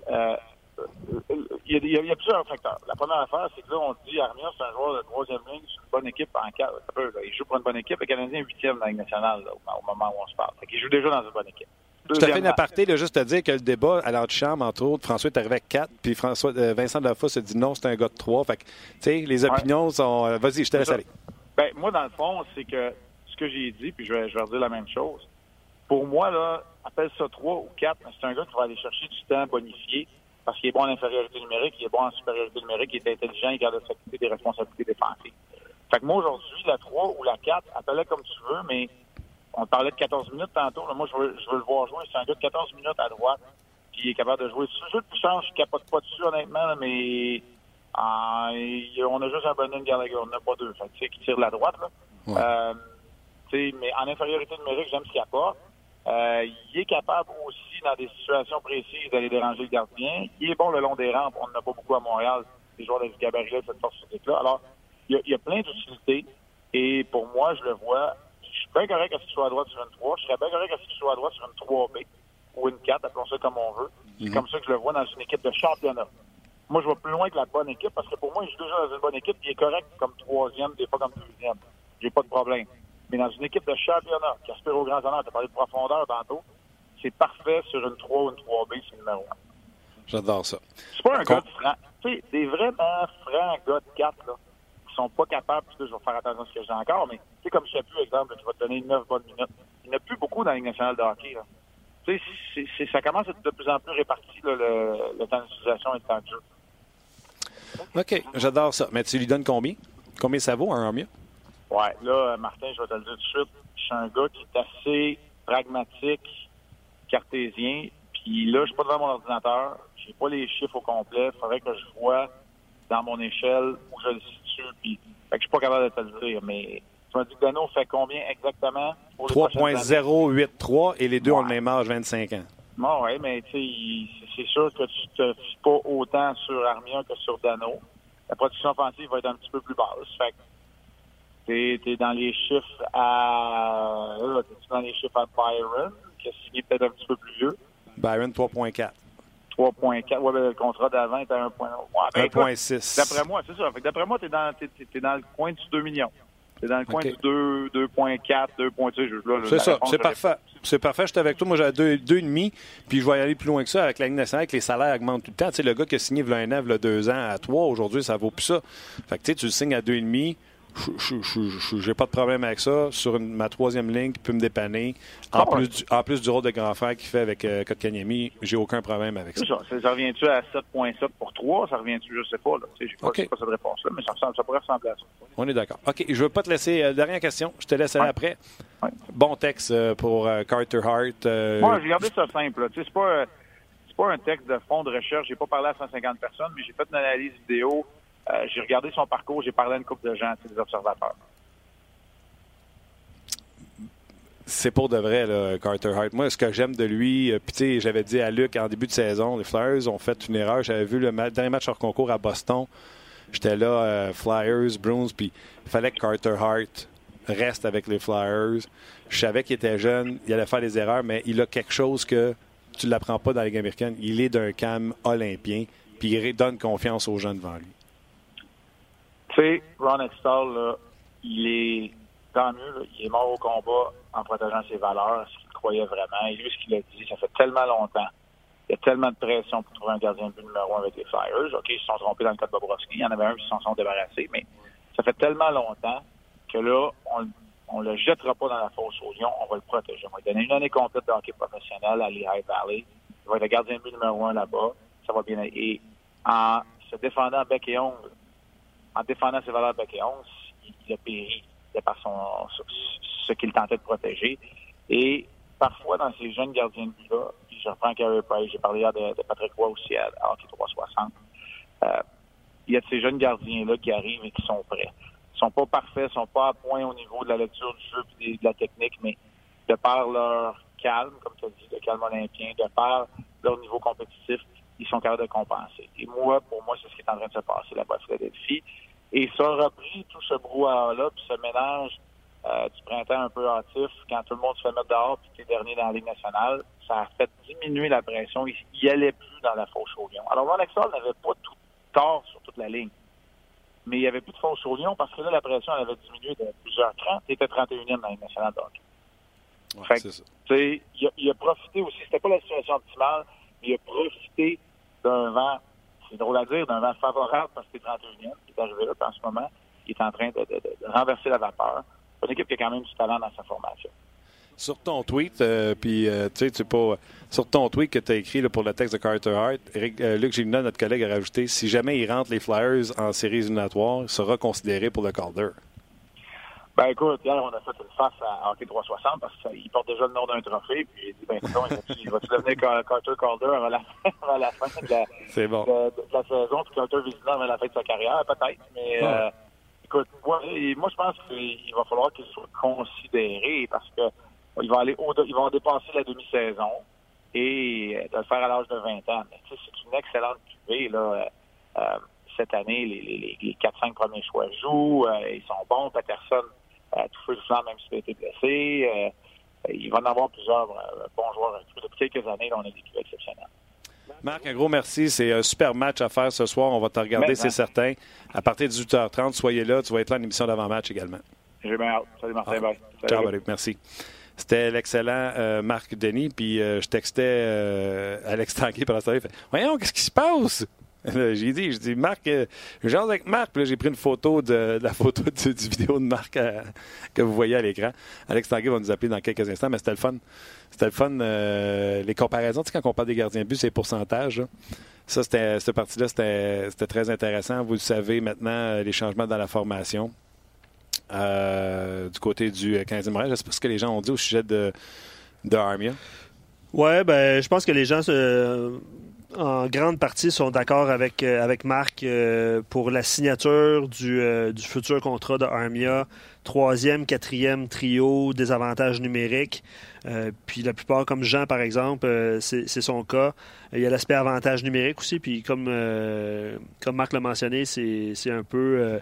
il, y a, il, y a, plusieurs facteurs. La première affaire, c'est que là, on dit Armia, c'est un joueur de troisième ligne sur une bonne équipe en quatre. Il joue pour une bonne équipe. Le Canadien est huitième dans la Ligue nationale là, au moment où on se parle. il joue déjà dans une bonne équipe. Je te fais une aparté de juste te dire que le débat à l'antichambre, entre autres, François est arrivé avec 4, puis François, euh, Vincent Delafos a dit non, c'est un gars de 3. Fait que, tu sais, les opinions ouais. sont. Euh, Vas-y, je te laisse aller. Ben, moi, dans le fond, c'est que ce que j'ai dit, puis je vais, je vais redire la même chose. Pour moi, là, appelle ça 3 ou 4, c'est un gars qui va aller chercher du temps bonifié parce qu'il est bon en infériorité numérique, il est bon en supériorité numérique, il est intelligent, il garde s'occuper des responsabilités défensives. Fait que moi, aujourd'hui, la 3 ou la 4, appelle-la comme tu veux, mais on parlait de 14 minutes tantôt. Là, moi, je veux, je veux le voir jouer. C'est un gars de 14 minutes à droite, puis il est capable de jouer. Sur le jeu de puissance, je capote pas dessus, honnêtement, là, mais ah, on a juste un bonhomme Gallagher, on n'a pas deux. Fait tu sais, qui tire la droite, là. Ouais. Euh, mais en infériorité numérique, j'aime ce qu'il apporte. Euh, il est capable aussi, dans des situations précises, d'aller déranger le gardien. Il est bon le long des rampes. On n'en a pas beaucoup à Montréal, les joueurs de ce gabarit-là, cette force physique-là. Alors, il y, a, il y a plein d'utilités. Et pour moi, je le vois, je suis bien correct à ce qu'il soit à droite sur une 3. Je serais bien correct à ce qu'il soit à droite sur une 3B ou une 4, appelons ça comme on veut. C'est mm -hmm. comme ça que je le vois dans une équipe de championnat. Moi, je vais plus loin que la bonne équipe parce que pour moi, il joue déjà dans une bonne équipe. Il est correct comme troisième, des fois comme deuxième. J'ai pas de problème. Mais dans une équipe de championnat qui aspire au grand honneur, tu as parlé de profondeur tantôt, c'est parfait sur une 3 ou une 3B, c'est numéro 1. J'adore ça. C'est pas un gars de franc. Tu sais, des vraiment francs gars de 4, là, qui sont pas capables, puis là, je vais faire attention à ce que j'ai encore, mais tu sais, comme je sais plus, exemple, tu vas te donner 9 bonnes minutes. Il n'y en a plus beaucoup dans la Ligue nationale de hockey, là. Tu sais, ça commence à être de plus en plus réparti, là, le, le temps d'utilisation et le temps de jeu. OK, j'adore ça. Mais tu lui donnes combien? Combien ça vaut, un mieux? Ouais, là, Martin, je vais te le dire tout de suite, je suis un gars qui est assez pragmatique, cartésien, puis là, je suis pas devant mon ordinateur, j'ai pas les chiffres au complet, il faudrait que je vois dans mon échelle où je le situe, puis fait que je suis pas capable de te le dire, mais tu m'as dit que Dano fait combien exactement? 3.083 et les deux ouais. ont le même âge, 25 ans. Bon, oui, mais tu sais, c'est sûr que tu te fies pas autant sur Armia que sur Dano. La production offensive va être un petit peu plus basse. Fait que T'es es dans les chiffres à. Euh, dans les chiffres à Byron, qui a signé peut-être un petit peu plus vieux? Byron 3.4. 3.4. Ouais, ben, le contrat d'avant était à 1.6. Ouais, ben, 1.6. D'après moi, c'est ça. D'après moi, t'es dans, es, es dans le coin du 2 millions. T'es dans le coin okay. du 2.4, 2.6. C'est ça, c'est parfait. C'est parfait, j'étais avec toi. Moi, j'ai 2,5, puis je vais y aller plus loin que ça avec la Ligue nationale, que les salaires augmentent tout le temps. Tu sais, le gas qui a signé il y a un an, il y a deux ans, à 3, aujourd'hui, ça vaut plus ça. Fait que tu sais, tu le signes à 2,5 je n'ai pas de problème avec ça. Sur ma troisième ligne qui peut me dépanner, en, ah plus, du, en plus du rôle de grand frère qu'il fait avec euh, Kotkaniemi, j'ai aucun problème avec ça. Ça, revient-tu à 7.7 pour 3? Ça revient-tu, je sais pas. Je n'ai pas, pas, cette réponse-là, mais ça, ça, pourrait ressembler à ça. On est d'accord. OK, je ne veux pas te laisser. Euh, dernière question, je te laisse aller après. Bon texte euh, pour euh, Carter Hart. Moi, j'ai gardé ça simple. C'est pas, pas un texte de fond de recherche. J'ai pas parlé à 150 personnes, mais j'ai fait une analyse vidéo euh, j'ai regardé son parcours, j'ai parlé à une couple de gens, des observateurs. C'est pour de vrai, là, Carter Hart. Moi, ce que j'aime de lui, euh, j'avais dit à Luc en début de saison, les Flyers ont fait une erreur. J'avais vu le dernier match hors concours à Boston. J'étais là, euh, Flyers, Bruins, puis il fallait que Carter Hart reste avec les Flyers. Je savais qu'il était jeune, il allait faire des erreurs, mais il a quelque chose que tu ne l'apprends pas dans la Ligue américaine. Il est d'un calme olympien, puis il donne confiance aux jeunes devant lui. Sais, Ron Extall, il est tant mieux, il est mort au combat en protégeant ses valeurs, ce qu'il croyait vraiment. Et lui, ce qu'il a dit, ça fait tellement longtemps. Il y a tellement de pression pour trouver un gardien de but numéro un avec les Flyers. OK, ils se sont trompés dans le cas de Bobrovski. Il y en avait un qui s'en sont débarrassés, mais ça fait tellement longtemps que là, on ne le jettera pas dans la fosse au lion, on va le protéger. On va lui donner une année complète de hockey professionnel à Lehigh Valley. Il va être le gardien de but numéro un là-bas. Ça va bien. Et en se défendant bec et ongle en défendant ses valeurs bec et il, a péri de par son, ce qu'il tentait de protéger. Et parfois, dans ces jeunes gardiens de but-là, je reprends Carey Price, j'ai parlé hier de, Patrick Roy aussi à, Hockey 360, euh, il y a de ces jeunes gardiens-là qui arrivent et qui sont prêts. Ils sont pas parfaits, ils sont pas à point au niveau de la lecture du jeu et de la technique, mais de par leur calme, comme tu as dit, de calme olympien, de par leur niveau compétitif, ils sont capables de compenser. Et moi, pour moi, c'est ce qui est en train de se passer là-bas à Philadelphie. Et ça a repris tout ce brouhaha-là, puis ce ménage euh, du printemps un peu hâtif, quand tout le monde se fait mettre dehors, puis tu es dernier dans la Ligue nationale, ça a fait diminuer la pression. Il n'y allait plus dans la fausse au lion. Alors, Ron n'avait pas tout tort sur toute la ligne. Mais il n'y avait plus de fausse au lion parce que là, la pression elle avait diminué de plusieurs crans. Il était 31e dans la Ligue nationale de fait que, il, a, il a profité aussi, c'était pas la situation optimale, mais il a profité d'un vent c'est drôle à dire, d'un vent favorable parce que c'est 31e qui est arrivé là en ce moment. Il est en train de, renverser la vapeur. C'est une équipe qui a quand même du talent dans sa formation. Sur ton tweet, euh, puis euh, tu sais, tu pas. Sur ton tweet que tu as écrit pour le texte de Carter Hart, euh, Luc Gilina, notre collègue, a rajouté si jamais il rentre les Flyers en séries éliminatoires, il sera considéré pour le Calder. Ben écoute, hier, on a fait une face à Hockey 360 parce qu'il porte déjà le nom d'un trophée. Puis il dit, ben non, il va-tu devenir Carter Calder avant la, avant la fin de la, bon. de, la saison, puis Carter Vizina avant la fin de sa carrière, peut-être. Mais euh, écoute, moi, moi je pense qu'il va falloir qu'il soit considéré parce que il va aller au il va dépasser la demi-saison et euh, de le faire à l'âge de 20 ans. Mais c'est une excellente cuvée, là. Euh, cette année, les, les, les 4-5 premiers choix jouent, ils sont bons. Peterson tout feu de même s'il a été blessé. Euh, il va en avoir plusieurs euh, bons joueurs Depuis quelques années, on a des équipes exceptionnelles. Marc, un gros merci. C'est un super match à faire ce soir. On va te regarder, c'est certain. À partir de 18h30, soyez là. Tu vas être là en émission d'avant-match également. J'ai bien hâte. Salut Martin. Ah. Bye. Ciao, Merci. C'était l'excellent euh, Marc Denis. Puis je textais Alex Tanguay pendant ce temps. Voyons, qu'est-ce qui se passe? J'ai dit, j'ai dit, Marc, euh, avec Marc, j'ai pris une photo de, la photo du, vidéo de Marc euh, que vous voyez à l'écran. Alex Tanguay va nous appeler dans quelques instants, mais c'était le fun. C'était le fun, euh, les comparaisons. Tu sais, quand on parle des gardiens de but, c'est pourcentage. Ça, c'était, cette partie-là, c'était, très intéressant. Vous le savez maintenant, les changements dans la formation. du côté du 15 Montréal. Je sais pas ce que les gens ont dit au sujet de, de Armia. Ouais, ben, je pense que les gens se en grande partie sont d'accord avec, euh, avec Marc euh, pour la signature du, euh, du, futur contrat de Armia. Troisième, quatrième trio, des avantages numériques. puis la plupart, comme Jean par exemple, c'est son cas. Il y a l'aspect avantage numérique aussi. Puis comme, comme Marc l'a mentionné, c'est un peu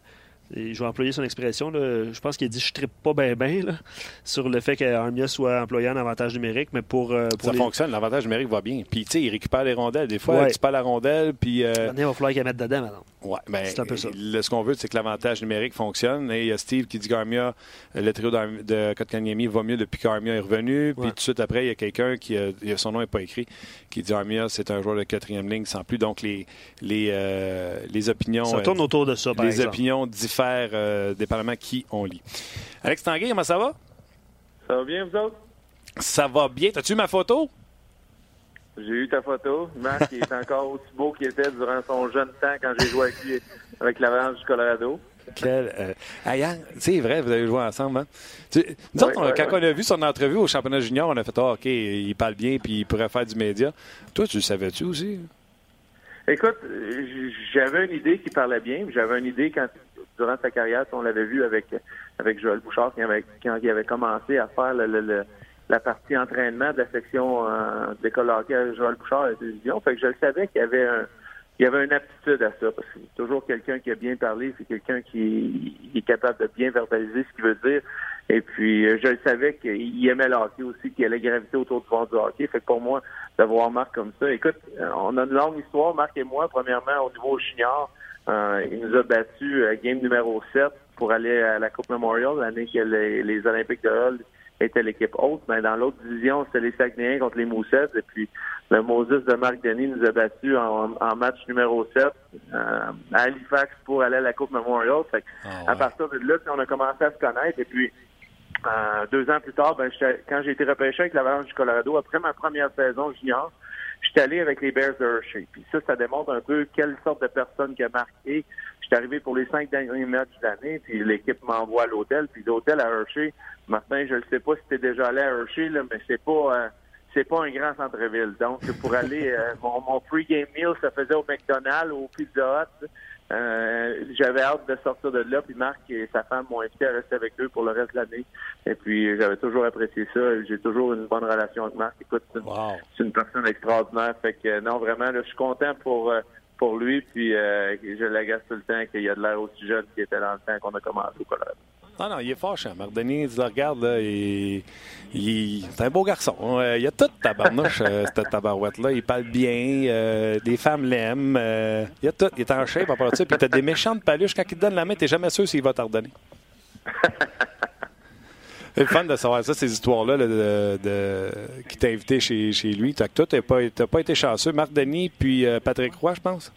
je vais employer son expression, je pense qu'il dit je trippe pas bien bien sur le fait qu'Armia soit employé en avantage numérique, mais pour. Euh, ça fonctionne, l'avantage numérique va bien. Puis, tu sais, il récupère les rondelles. Des fois, tu perds la rondelle, puis. Euh... il va falloir qu'il mette dedans maintenant. Ouais, mais ben, c'est un peu ça. ce qu'on veut, c'est que l'avantage numérique fonctionne. Et il y a Steve qui dit qu'Armia, le trio de Kotkaniemi va mieux depuis qu'Armia est revenu. Puis, tout de suite après, il y a quelqu'un qui, a, son nom n'est pas écrit, qui dit Armia, c'est un joueur de quatrième ligne sans plus. Donc, les, les, euh, les opinions. Ça tourne autour de ça, par Les opinions différentes sphère, euh, dépendamment qui on lit. Alex Tanguay, comment ça va? Ça va bien, vous autres? Ça va bien. T'as-tu ma photo? J'ai eu ta photo. Marc il est encore aussi beau qu'il était durant son jeune temps quand j'ai joué avec lui avec l'Avalanche du Colorado. Quel, euh, c'est vrai, vous avez joué ensemble. Hein? nous autres, quand on a vu son entrevue au championnat junior, on a fait oh, OK, il parle bien puis il pourrait faire du média. Toi, tu le savais-tu aussi? Écoute, j'avais une idée qu'il parlait bien. J'avais une idée quand, durant sa carrière, on l'avait vu avec, avec Joël Bouchard, il, avait, quand il avait commencé à faire la partie entraînement de la section euh, d'école hockey à Joël Bouchard à la télévision. Fait que je le savais qu'il y avait un, il y avait une aptitude à ça, parce que c'est toujours quelqu'un qui a bien parlé, c'est quelqu'un qui est capable de bien verbaliser ce qu'il veut dire. Et puis, euh, je le savais qu'il aimait le hockey aussi, qu'il allait graviter autour du fond du hockey. Fait que pour moi, de voir Marc comme ça, écoute, euh, on a une longue histoire, Marc et moi. Premièrement, au niveau junior, euh, il nous a battu à game numéro 7 pour aller à la Coupe Memorial, l'année que les, les Olympiques de Hull était l'équipe haute, mais dans l'autre division, c'était les Saguenayens contre les Moussettes. Et puis, le Moses de Marc Denis nous a battus en, match numéro 7 euh, à Halifax pour aller à la Coupe Memorial. Fait ah À partir de là, on a commencé à se connaître. Et puis, euh, deux ans plus tard, ben, quand j'ai été repêché avec l'Avalanche du Colorado, après ma première saison junior, j'étais allé avec les Bears de Hershey. Puis ça, ça démontre un peu quelle sorte de personne que Marc est. J'étais arrivé pour les cinq derniers matchs de l'année, puis l'équipe m'envoie à l'hôtel. Puis l'hôtel à Hershey, Martin, je ne sais pas si tu es déjà allé à Hershey, là, mais c'est pas euh, c'est pas un grand centre-ville. Donc, pour aller, euh, mon, mon pre-game meal, ça faisait au McDonald's, au Pizza Hut. Euh, j'avais hâte de sortir de là, puis Marc et sa femme m'ont invité à rester avec eux pour le reste de l'année. Et puis j'avais toujours apprécié ça. J'ai toujours une bonne relation avec Marc. Écoute, c'est une, personne extraordinaire. Fait que non, vraiment, je suis content pour pour lui, puis je l'agace tout le temps qu'il y a de l'air aussi jeune qu'il était dans le temps qu'on a commencé au Colorado. Non, non, il est fort, Marc Denis, tu le regardes, là, il, c'est un beau garçon. Euh, il a toute tabarnouche, euh, cette tabarouette-là. Il parle bien, euh, les femmes l'aiment. il a tout. Il est en shape à part de ça. Puis t'as des méchantes paluches. Quand il te donne la main, t'es jamais sûr s'il va t'ordonner. C'est fun de savoir ça, ces histoires-là de, de, qui t'a invité chez, chez lui. Toi, t'as pas, pas été chanceux. Marc Denis puis Patrick Roy, je pense.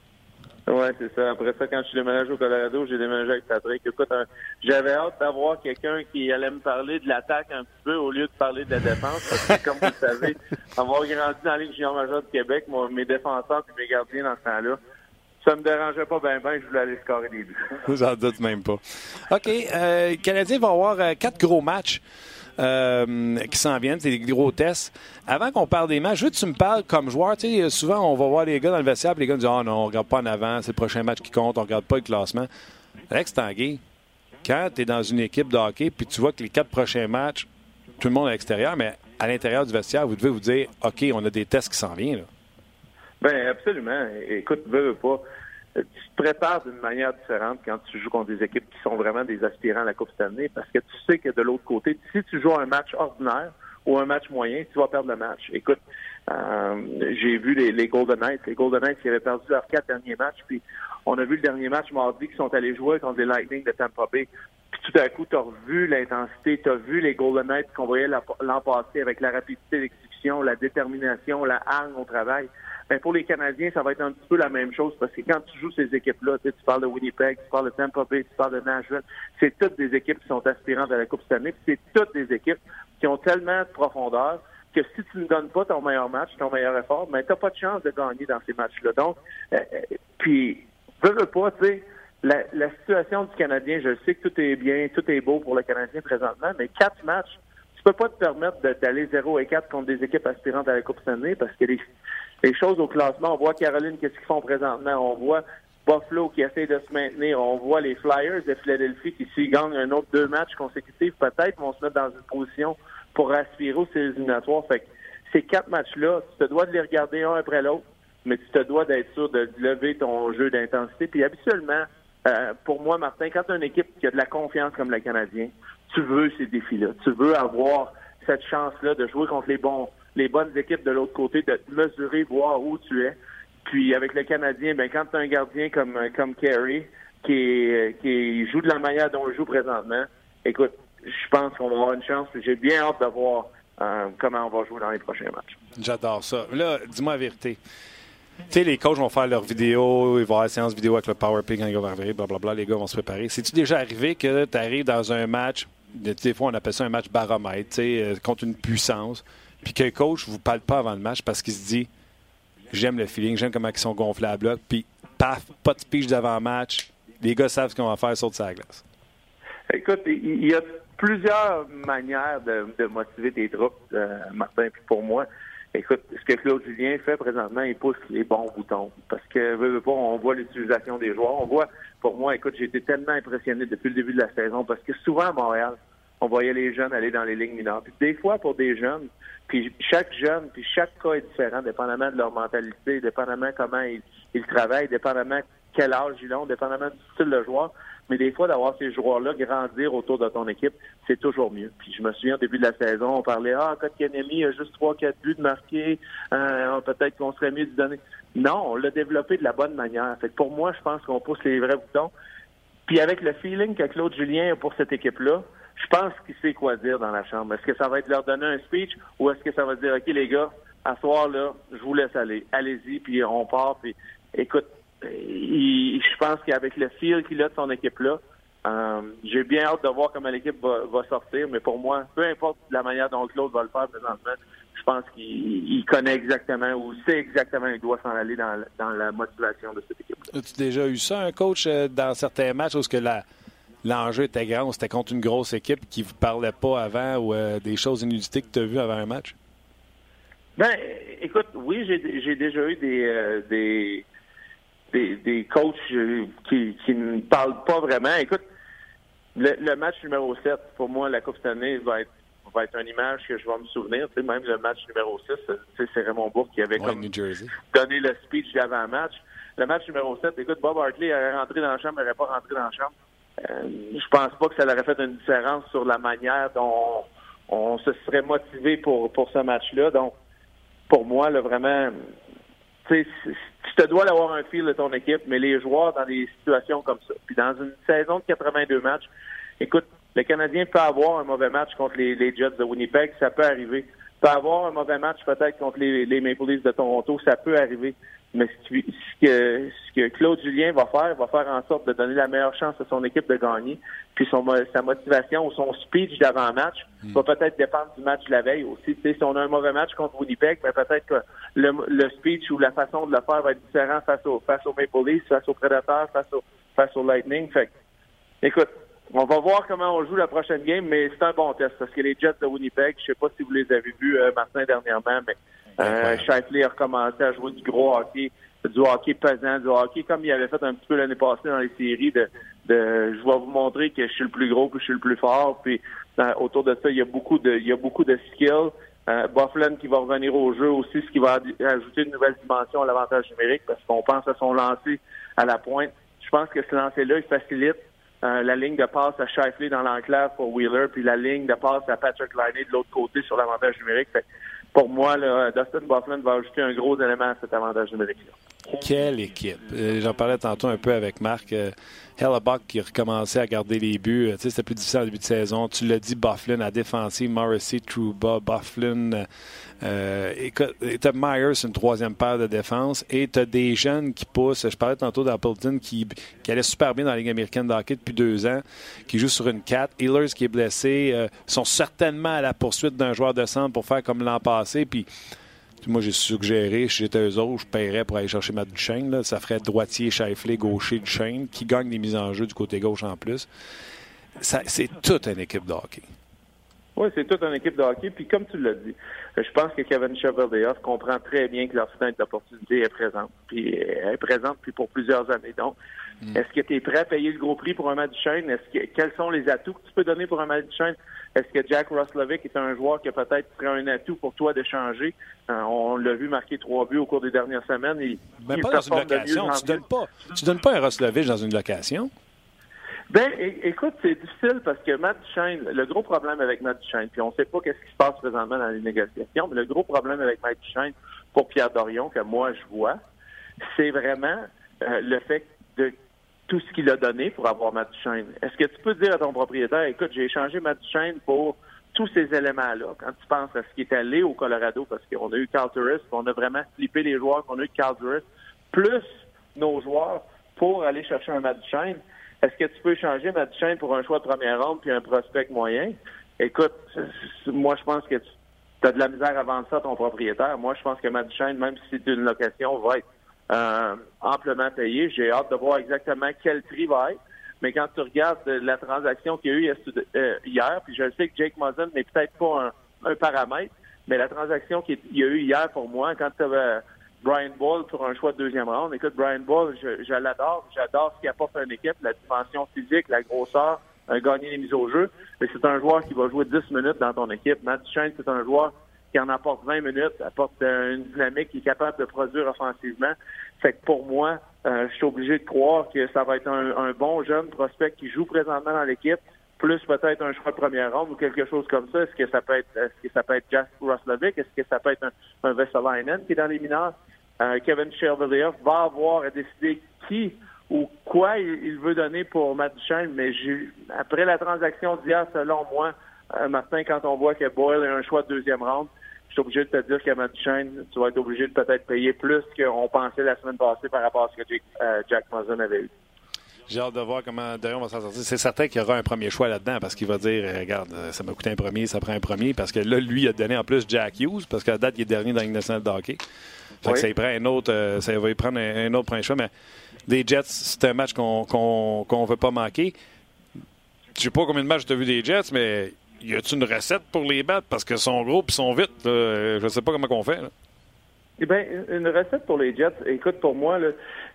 Oui, c'est ça. Après ça, quand je suis déménagé au Colorado, j'ai déménagé avec Patrick. Écoute, j'avais hâte d'avoir quelqu'un qui allait me parler de l'attaque un petit peu au lieu de parler de la défense. Parce que, comme vous le savez, avoir grandi dans la Ligue junior majeure de Québec, moi, mes défenseurs et mes gardiens dans ce temps-là, ça me dérangeait pas bien, ben, je voulais aller scorer des buts. J'en doute même pas. OK. Euh, Canadien va avoir euh, quatre gros matchs. Euh, qui s'en viennent, c'est des gros tests. Avant qu'on parle des matchs, je veux que tu me parles comme joueur? Tu sais, souvent, on va voir les gars dans le vestiaire, les gars disent oh, non, on regarde pas en avant, c'est le prochain match qui compte, on regarde pas le classement. Alex Tanguay, quand tu es dans une équipe de hockey, puis tu vois que les quatre prochains matchs, tout le monde à l'extérieur, mais à l'intérieur du vestiaire, vous devez vous dire OK, on a des tests qui s'en viennent. Bien, absolument. Écoute, veux, veux pas tu te prépares d'une manière différente quand tu joues contre des équipes qui sont vraiment des aspirants à la Coupe cette année parce que tu sais que de l'autre côté, si tu joues un match ordinaire ou un match moyen, tu vas perdre le match. Écoute, euh, j'ai vu les, Golden Knights. Les Golden Knights qui avaient perdu leurs quatre derniers matchs, puis on a vu le dernier match mardi qui sont allés jouer contre les Lightning de Tampa Bay. Puis tout à coup, tu as revu l'intensité, tu as vu les Golden Knights qu'on voyait l'an passé avec la rapidité d'exécution, la détermination, la hargne au travail. Ben, pour les Canadiens, ça va être un petit peu la même chose parce que quand tu joues ces équipes-là, tu, parles de Winnipeg, tu parles de Tampa Bay, tu parles de Nashville, c'est toutes des équipes qui sont aspirantes à la Coupe puis c'est toutes des équipes qui ont tellement de profondeur que si tu ne donnes pas ton meilleur match, ton meilleur effort, ben, tu n'as pas de chance de gagner dans ces matchs-là. Donc, euh, euh, puis, veux, veux pas, tu sais, la, la, situation du Canadien, je sais que tout est bien, tout est beau pour le Canadien présentement, mais quatre matchs, tu peux pas te permettre d'aller 0 et 4 contre des équipes aspirantes à la Coupe année parce que les, les choses au classement. On voit Caroline, qu'est-ce qu'ils font présentement. On voit Buffalo qui essaie de se maintenir. On voit les Flyers de Philadelphie qui, s'ils gagnent un autre deux matchs consécutifs, peut-être vont se mettre dans une position pour aspirer aux éliminatoires. Fait que ces quatre matchs-là, tu te dois de les regarder un après l'autre, mais tu te dois d'être sûr de lever ton jeu d'intensité. Puis habituellement, euh, pour moi, Martin, quand tu as une équipe qui a de la confiance comme le Canadien, tu veux ces défis-là. Tu veux avoir cette chance-là de jouer contre les bons les bonnes équipes de l'autre côté, de mesurer, voir où tu es. Puis avec le Canadien, ben quand tu as un gardien comme comme Carey qui qui joue de la manière dont il joue présentement, écoute, je pense qu'on va avoir une chance. J'ai bien hâte de voir euh, comment on va jouer dans les prochains matchs. J'adore ça. Là, dis-moi la vérité. sais, les coachs vont faire leur vidéo, ils vont avoir la séance vidéo avec le Power Pick quand ils vont arriver, blablabla, les gars vont se préparer. C'est-tu déjà arrivé que tu arrives dans un match, des fois on appelle ça un match baromètre, euh, contre une puissance, puis que le coach ne vous parle pas avant le match parce qu'il se dit j'aime le feeling, j'aime comment ils sont gonflés à bloc, puis paf, pas de speech d'avant-match, les gars savent ce qu'on va faire sur sa glace. Écoute, il y a plusieurs manières de, motiver tes troupes, euh, Martin, puis pour moi, Écoute, ce que Claude Julien fait présentement, il pousse les bons boutons. Parce que, on voit l'utilisation des joueurs. On voit, pour moi, écoute, j'ai été tellement impressionné depuis le début de la saison parce que souvent à Montréal, on voyait les jeunes aller dans les lignes mineures. Puis des fois, pour des jeunes, puis chaque jeune, puis chaque cas est différent, dépendamment de leur mentalité, dépendamment comment ils, ils travaillent, dépendamment quel âge ils ont, dépendamment du style de joueur. Mais des fois, d'avoir ces joueurs-là grandir autour de ton équipe, c'est toujours mieux. Puis je me souviens au début de la saison, on parlait Ah, Kotkanemi a juste trois, quatre buts de marquer, euh, peut-être qu'on serait mieux de donner. Non, on l'a développé de la bonne manière. Fait que pour moi, je pense qu'on pousse les vrais boutons. Puis avec le feeling que Claude Julien a pour cette équipe-là, je pense qu'il sait quoi dire dans la chambre. Est-ce que ça va être leur donner un speech ou est-ce que ça va dire OK les gars, à soir là, je vous laisse aller. Allez-y, puis on part, puis écoute, je pense qu'avec le feel qu'il a de son équipe-là, euh, j'ai bien hâte de voir comment l'équipe va, sortir, mais pour moi, peu importe la manière dont Claude va le faire présentement, je pense qu'il connaît exactement ou sait exactement il doit s'en aller dans, la motivation de cette équipe. As-tu déjà eu ça, un coach, euh, dans certains matchs où l'enjeu était grand, c'était contre une grosse équipe qui ne vous parlait pas avant ou euh, des choses inusitées que tu as vues avant un match? Ben, écoute, oui, j'ai déjà eu des des, des coachs euh, qui, qui ne parlent pas vraiment. Écoute, le, match numéro 7, pour moi, la Coupe cette année va être va être une image que je vais me souvenir. Tu sais, même le match numéro 6, c'est Raymond Bourg qui avait comme donné le speech d'avant-match. Le match numéro 7, écoute, Bob Hartley est rentré dans la chambre, il n'aurait pas rentré dans la chambre. Euh, je pense pas que ça aurait fait une différence sur la manière dont on, se serait motivé pour, pour ce match-là. Donc, pour moi, là, vraiment, tu te dois d'avoir un fil de ton équipe, mais les joueurs dans des situations comme ça, puis dans une saison de 82 matchs, écoute, le Canadien peut avoir un mauvais match contre les, Jets de Winnipeg, ça peut arriver. Peut avoir un mauvais match peut-être contre les, les Maple Leafs de Toronto, ça peut arriver. Mais ce, que, ce que Claude Julien va faire, va faire en sorte de donner la meilleure chance à son équipe de gagner. Puis son, sa motivation ou son speech d'avant-match hmm. va peut-être dépendre du match de la veille aussi. si on a un mauvais match contre Winnipeg, mais peut-être que le, le, speech ou la façon de le faire va être différent face au face aux Maple Leafs, face aux Predators, face au face au Lightning. Fait écoute, on va voir comment on joue la prochaine game, mais c'est un bon test parce que les Jets de Winnipeg, je sais pas si vous les avez vus, euh, Martin, dernièrement, mais euh, Shifley a recommencé à jouer du gros hockey, du hockey pesant, du hockey comme il avait fait un petit peu l'année passée dans les séries de, de je vais vous montrer que je suis le plus gros puis je suis le plus fort. Puis autour de ça, il y a beaucoup de il y a beaucoup de skills. Euh, Bufflin qui va revenir au jeu aussi, ce qui va ajouter une nouvelle dimension à l'avantage numérique parce qu'on pense à son lancer à la pointe. Je pense que ce lancer-là, il facilite euh, la ligne de passe à Shifley dans l'enclave pour Wheeler, puis la ligne de passe à Patrick Liney de l'autre côté sur l'avantage numérique. Fait, pour moi, là, Dustin Bufflin va ajouter un gros élément à cet avantage numérique-là. Quelle équipe! Euh, j'en parlais tantôt un peu avec Marc. Euh, Hellebuck qui recommençait à garder les buts. Euh, c'était plus difficile au début de saison. Tu l'as dit, Bufflin à défensive, Morrissey, Trouba, Bufflin. Euh, tu as Myers, une troisième paire de défense. Et tu as des jeunes qui poussent. Je parlais tantôt d'Appleton qui, qui allait super bien dans la Ligue américaine de hockey depuis deux ans, qui joue sur une 4. Healers qui est blessé. Euh, sont certainement à la poursuite d'un joueur de centre pour faire comme l'an passé. Puis moi, j'ai suggéré, si j'étais eux autres, je paierais pour aller chercher Matt Duchesne. Là. Ça ferait droitier, Shifley, gaucher, Duchesne, qui gagne des mises en jeu du côté gauche en plus. C'est toute une équipe de hockey. Oui, c'est toute une équipe de hockey. Puis comme tu l'as dit, je pense que Kevin Cheverdeoff comprend très bien que leur fenêtre d'opportunité est présente. Puis elle est présente puis pour plusieurs années. Donc, mm. est-ce que tu es prêt à payer le gros prix pour un Matt Duchesne? Est-ce que, quels sont les atouts que tu peux donner pour un Matt Duchesne? Est-ce que Jack Roslovic est un joueur qui peut-être serait un atout pour toi de changer? Euh, on l'a vu marquer trois buts au cours des dernières semaines. Et, Mais pas dans une location. Tu donnes pas, tu donnes pas un Roslovic dans une location? Ben, écoute, c'est difficile parce que Matt Duchesne, le gros problème avec Matt Duchesne, puis on ne sait pas qu'est-ce qui se passe présentement dans les négociations, mais le gros problème avec Matt Duchesne pour Pierre Dorion, que moi je vois, c'est vraiment euh, le fait de tout ce qu'il a donné pour avoir Matt Duchesne. Est-ce que tu peux dire à ton propriétaire, écoute, j'ai échangé Matt Duchesne pour tous ces éléments-là, quand tu penses à ce qui est allé au Colorado, parce qu'on a eu Carl on a vraiment flippé les joueurs qu'on a eu Carl Turris, plus nos joueurs pour aller chercher un Matt Duchesne, est-ce que tu peux changer Matt Duchesne pour un choix de première ronde puis un prospect moyen? Écoute, moi, je pense que tu as de la misère à vendre ça à ton propriétaire. Moi, je pense que Matt Duchesne, même si c'est une location, va être euh, amplement payé. J'ai hâte de voir exactement quel prix va être. Mais quand tu regardes la transaction qu'il y a eu euh, hier, puis je sais que Jake Muzzin n'est peut-être pas un, paramètre, mais la transaction qu'il y a eu hier pour moi, quand tu avais Brian Ball pour un choix de deuxième round, écoute, Brian Ball, je, l'adore. J'adore ce qu'il apporte à une équipe, la dimension physique, la grosseur, un gagner les mises au jeu. Mais c'est un joueur qui va jouer 10 minutes dans ton équipe. Matt Duchesne, c'est un joueur qui en apporte 20 minutes, apporte euh, une dynamique qui est capable de produire offensivement. Fait que pour moi, euh, je suis obligé de croire que ça va être un, bon jeune prospect qui joue présentement dans l'équipe, plus peut-être un choix de première ronde ou quelque chose comme ça. Est-ce que ça peut être est-ce que ça peut être Jack Roslovic? Est-ce que ça peut être un, un Vesalainen qui est dans les mineurs? Euh, Kevin Chevalier va avoir à décider qui ou quoi il, veut donner pour Matt Duchesne, mais après la transaction d'hier, selon moi, euh, Martin, quand on voit que Boyle a un choix de deuxième ronde, je suis obligé de te dire qu'à Duchesne, tu vas être obligé de peut-être payer plus qu'on pensait la semaine passée par rapport à ce que euh, Jack Mason avait eu. J'ai hâte de voir comment d'ailleurs on va s'en sortir. C'est certain qu'il y aura un premier choix là-dedans parce qu'il va dire regarde, ça m'a coûté un premier, ça prend un premier. Parce que là, lui, il a donné en plus Jack Hughes parce qu'à la date, il est dernier dans nationale de hockey. Fait que ça, prend un autre, euh, ça va y prendre un, autre premier choix. Mais des Jets, c'est un match qu'on ne veut pas manquer. Je sais pas combien de matchs tu as vu des Jets, mais y a-t-il une recette pour les battre? Parce que sont gros et sont vite. Je ne sais pas comment on fait. Eh bien, une recette pour les Jets, écoute, pour moi,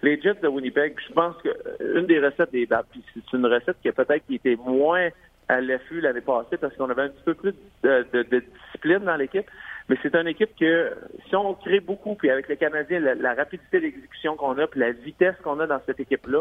les Jets de Winnipeg, je pense que euh, des recettes des battre, puis c'est une recette qui a peut-être été moins à l'affût l'année passée parce qu'on avait un petit peu plus de, discipline dans l'équipe. Mais c'est une équipe que, si on crée beaucoup, puis avec les Canadiens, la, rapidité d'exécution qu'on a, puis la vitesse qu'on a dans cette équipe-là,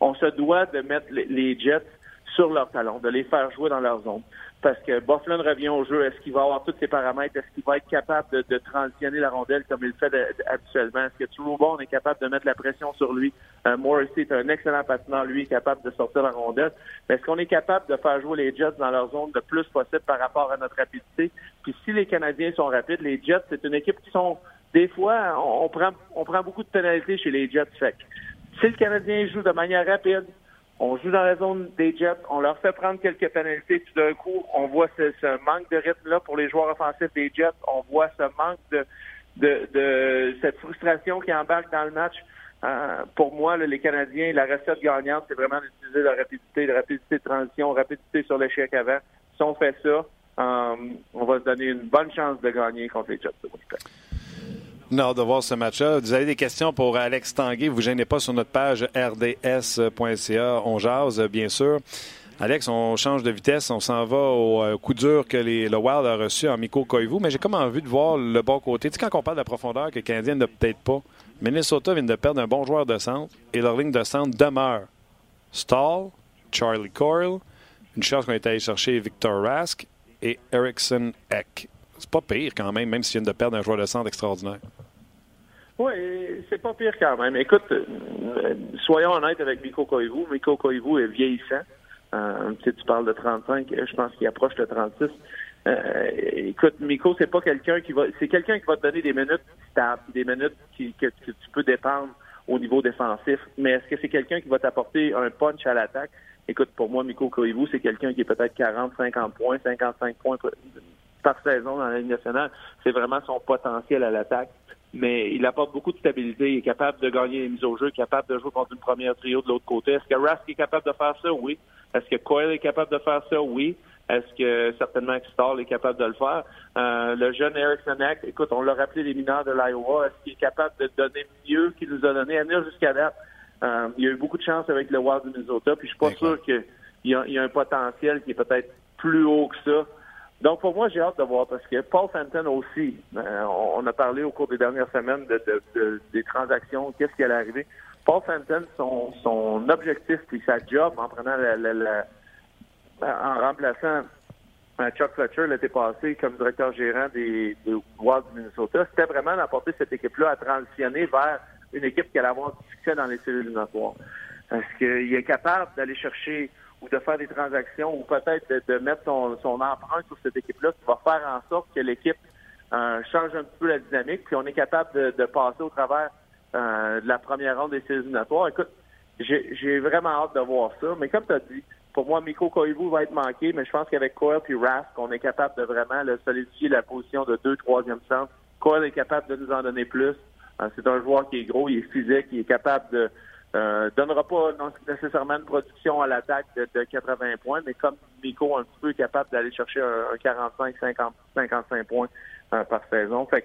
on se doit de mettre les Jets sur leur talon, de les faire jouer dans leur zone parce que Bufflin revient au jeu. Est-ce qu'il va avoir tous ses paramètres? Est-ce qu'il va être capable de, transitionner la rondelle comme il le fait habituellement? Est-ce que Trubon est capable de mettre la pression sur lui? Euh, Morrissey est un excellent patineur, lui, capable de sortir la rondelle. Est-ce qu'on est capable de faire jouer les Jets dans leur zone le plus possible par rapport à notre rapidité? Puis si les Canadiens sont rapides, les Jets, c'est une équipe qui sont... Des fois, on, prend, on prend beaucoup de pénalités chez les Jets. Fait si le Canadien joue de manière rapide, on joue dans la zone des Jets, on leur fait prendre quelques pénalités, tout d'un coup, on voit ce, manque de rythme-là pour les joueurs offensifs des Jets, on voit ce manque de, de, cette frustration qui embarque dans le match. Euh, pour moi, les Canadiens, la recette gagnante, c'est vraiment d'utiliser la rapidité, la rapidité de transition, rapidité sur l'échec avant. Si on fait ça, euh, on va se donner une bonne chance de gagner contre les Jets de non, de voir ce match-là. Vous avez des questions pour Alex Tanguay, vous gênez pas sur notre page rds.ca. On jase, bien sûr. Alex, on change de vitesse, on s'en va au euh, coup dur que les, le Wild a reçu en Miko Koivu, mais j'ai comme envie de voir le bon côté. Tu sais, quand on parle de la profondeur que le Canadien n'a peut-être pas, Minnesota vient de perdre un bon joueur de centre et leur ligne de centre demeure. Stall, Charlie Coyle, une chance qu'on est allé chercher Victor Rask et Erickson Eck. C'est pas pire quand même, même s'ils viennent de perdre un joueur de centre extraordinaire. Oui, c'est pas pire quand même. Écoute, euh, soyons honnêtes avec Miko Koivu. Miko Koivu est vieillissant. Euh, tu, tu parles de 35, je pense qu'il approche le 36. Euh, écoute, Miko, c'est pas quelqu'un qui va, c'est quelqu'un qui va te donner des minutes stables, des minutes qui, que, tu peux dépendre au niveau défensif. Mais est-ce que c'est quelqu'un qui va t'apporter un punch à l'attaque? Écoute, pour moi, Miko Koivu, c'est quelqu'un qui est peut-être 40, 50 points, 55 points par saison dans la Ligue nationale. C'est vraiment son potentiel à l'attaque mais il apporte beaucoup de stabilité. Il est capable de gagner les mises au jeu, capable de jouer contre une première trio de l'autre côté. Est-ce que Rask est capable de faire ça? Oui. Est-ce que Coyle est capable de faire ça? Oui. Est-ce que certainement Stall est capable de le faire? Euh, le jeune Eric Senek, écoute, on l'a rappelé les mineurs de l'Iowa. Est-ce qu'il est capable de donner mieux qu'il nous a donné à venir jusqu'à date? Euh, il a eu beaucoup de chance avec le Wild du Minnesota, puis je suis pas sûr qu'il y, y, a un potentiel qui est peut-être plus haut que ça donc, pour moi, j'ai hâte de voir parce que Paul Fenton aussi, euh, on a parlé au cours des dernières semaines de, des transactions, qu'est-ce qui allait arriver. Paul Fenton, son, objectif puis sa job en prenant la, en remplaçant euh, Chuck Fletcher l'été passé comme directeur gérant des, des du Minnesota, c'était vraiment d'apporter cette équipe-là à transitionner vers une équipe qui allait avoir du succès dans les cellules éliminatoires. Est-ce qu'il est capable d'aller chercher ou de faire des transactions ou peut-être de, mettre son, son empreinte sur cette équipe-là qui va faire en sorte que l'équipe euh, change un petit peu la dynamique, puis on est capable de, passer au travers euh, de la première ronde des séries éliminatoires. Écoute, j'ai vraiment hâte de voir ça, mais comme tu as dit, pour moi, Miko Koivu va être manqué, mais je pense qu'avec Coyle et Rask, on est capable de vraiment solidifier la position de deux, troisième centre. Coyle est capable de nous en donner plus. Euh, c'est un joueur qui est gros, il est physique, il est capable de, euh, donnera pas nécessairement une production à l'attaque de, 80 points, mais comme Miko un petit peu capable d'aller chercher un, 45, 50, 55 points euh, par saison. Fait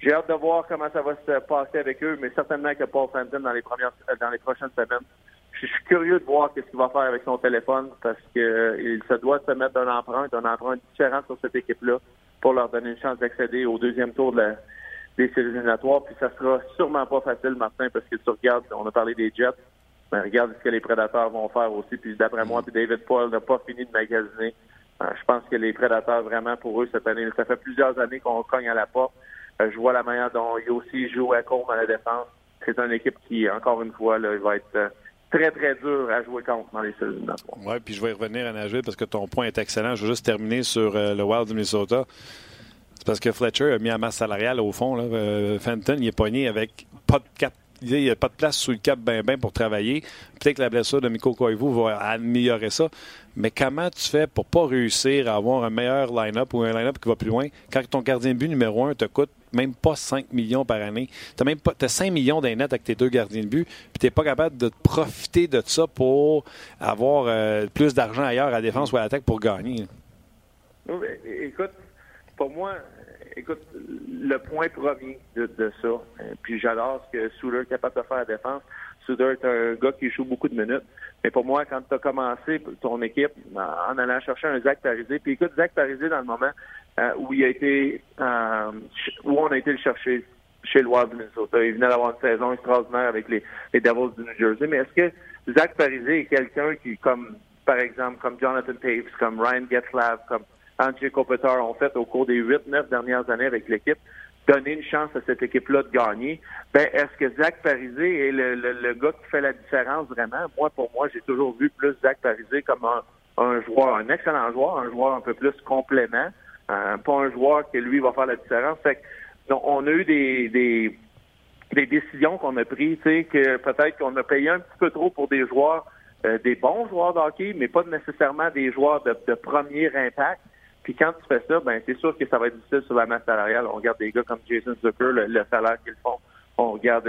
j'ai hâte de voir comment ça va se passer avec eux, mais certainement que Paul Fenton dans les premières dans les prochaines semaines. Je suis curieux de voir ce qu'il va faire avec son téléphone parce que euh, il se doit se mettre un empreinte, un empreinte différent sur cette équipe-là pour leur donner une chance d'accéder au deuxième tour de la, des séries éliminatoires. Puis ça sera sûrement pas facile, Martin, parce que tu regardes, on a parlé des Jets, mais regarde ce que les prédateurs vont faire aussi. Puis d'après moi, puis David Paul n'a pas fini de magasiner. Euh, je pense que les prédateurs, vraiment, pour eux, cette année, ça fait plusieurs années qu'on cogne à la porte. Euh, je vois la manière dont Yossi joue à Combe à la défense. C'est une équipe qui, encore une fois, là, va être euh, très, très dur à jouer contre dans les séries éliminatoires. Oui, puis je vais y revenir à Nashville parce que ton point est excellent. Je veux juste terminer sur le Wild du Minnesota parce que Fletcher a mis en masse salariale au fond. Là. Euh, Fenton, il est pogné avec pas de cap. Il pas de place sous le cap ben ben pour travailler. Peut-être que la blessure de Miko Koivu va améliorer ça. Mais comment tu fais pour pas réussir à avoir un meilleur line-up ou un line-up qui va plus loin? Quand ton gardien de but numéro un te coûte même pas 5 millions par année. Tu as même pas as 5 millions d'un avec tes deux gardiens de but, puis tu n'es pas capable de profiter de ça pour avoir euh, plus d'argent ailleurs à la défense ou à l'attaque pour gagner. écoute, pour moi, écoute, le point premier de, ça, euh, puis j'adore ce que Souter est capable de faire à la défense. Souter est un gars qui joue beaucoup de minutes. Mais pour moi, quand tu as commencé ton équipe en allant chercher un Zach Parisé, puis écoute, Zach Parisé, dans le moment euh, où il a été euh, où on a été le chercher chez Wild du Minnesota. Il venait d'avoir une saison extraordinaire avec les, les Devils du New Jersey. Mais est-ce que Zach Parisé est quelqu'un qui, comme par exemple, comme Jonathan Taves, comme Ryan Getzlav, comme André Kopitar ont fait au cours des huit, neuf dernières années avec l'équipe, donner une chance à cette équipe-là de gagner. Ben, est-ce que Zach Parisé est le, le, gars qui fait la différence vraiment? Moi, pour moi, j'ai toujours vu plus Zach Parisé comme un, joueur, un excellent joueur, un joueur un peu plus complément, euh, pas un joueur qui, lui, va faire la différence. Fait donc, on a eu des, des, des décisions qu'on a prises, que peut-être qu'on a payé un petit peu trop pour des joueurs, euh, des bons joueurs de hockey, mais pas nécessairement des joueurs de, de premier impact. Puis quand tu fais ça, ben c'est sûr que ça va être difficile sur la masse salariale. On regarde des gars comme Jason Zucker, le, salaire qu'ils font. On regarde,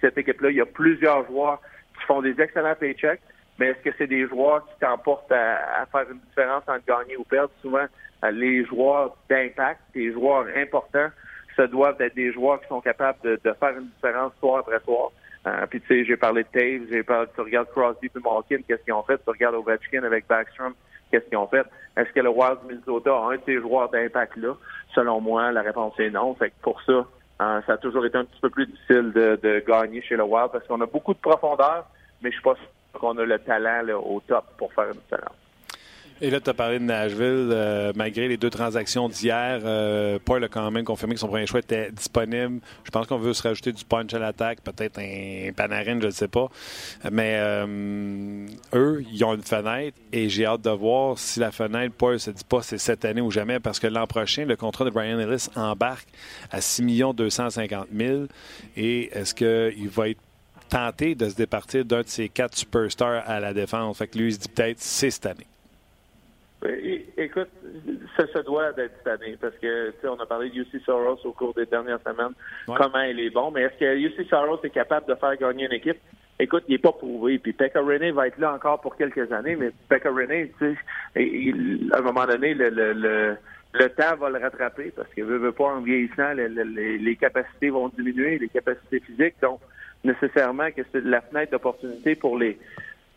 cette équipe-là, il y a plusieurs joueurs qui font des excellents paychecks, mais est-ce que c'est des joueurs qui t'emportent à, faire une différence entre gagner ou perdre? Souvent, euh, les joueurs d'impact, les joueurs importants, ça doivent être des joueurs qui sont capables de, faire une différence soir après soir. Euh, puis tu sais, j'ai parlé de Taves, j'ai parlé, tu regardes Crosby et Malkin, qu'est-ce qu'ils ont fait? Tu regardes Ovechkin avec Backstrom, qu'est-ce qu'ils ont fait. Est-ce que le Wild Minnesota a un de ces joueurs d'impact-là? Selon moi, la réponse est non. Fait que pour ça, hein, ça a toujours été un petit peu plus difficile de, gagner chez le Wild parce qu'on a beaucoup de profondeur, mais je suis pas sûr qu'on a le talent au top pour faire une différence. Et là, tu as parlé de Nashville. Euh, malgré les deux transactions d'hier, euh, Paul a quand même confirmé que son premier choix était disponible. Je pense qu'on veut se rajouter du punch à l'attaque, peut-être un Panarin, je ne sais pas. Mais euh, eux, ils ont une fenêtre et j'ai hâte de voir si la fenêtre, Paul se dit pas c'est cette année ou jamais, parce que l'an prochain, le contrat de Brian Ellis embarque à 6 250 000. Et est-ce qu'il va être tenté de se départir d'un de ses quatre superstars à la défense? Fait que lui, il se dit peut-être c'est cette année. Écoute, ça se doit d'être cette année parce que tu sais, on a parlé de UC Soros au cours des dernières semaines, comment il est bon, mais est-ce que UC Soros est capable de faire gagner une équipe? Écoute, il n'est pas prouvé. Puis Pekka René va être là encore pour quelques années, mais Pekka René, tu sais, à un moment donné, le, le, le, le, temps va le rattraper parce que veut, veut pas en vieillissant, les, les capacités vont diminuer, les capacités physiques. Donc, nécessairement que c'est la fenêtre d'opportunité pour les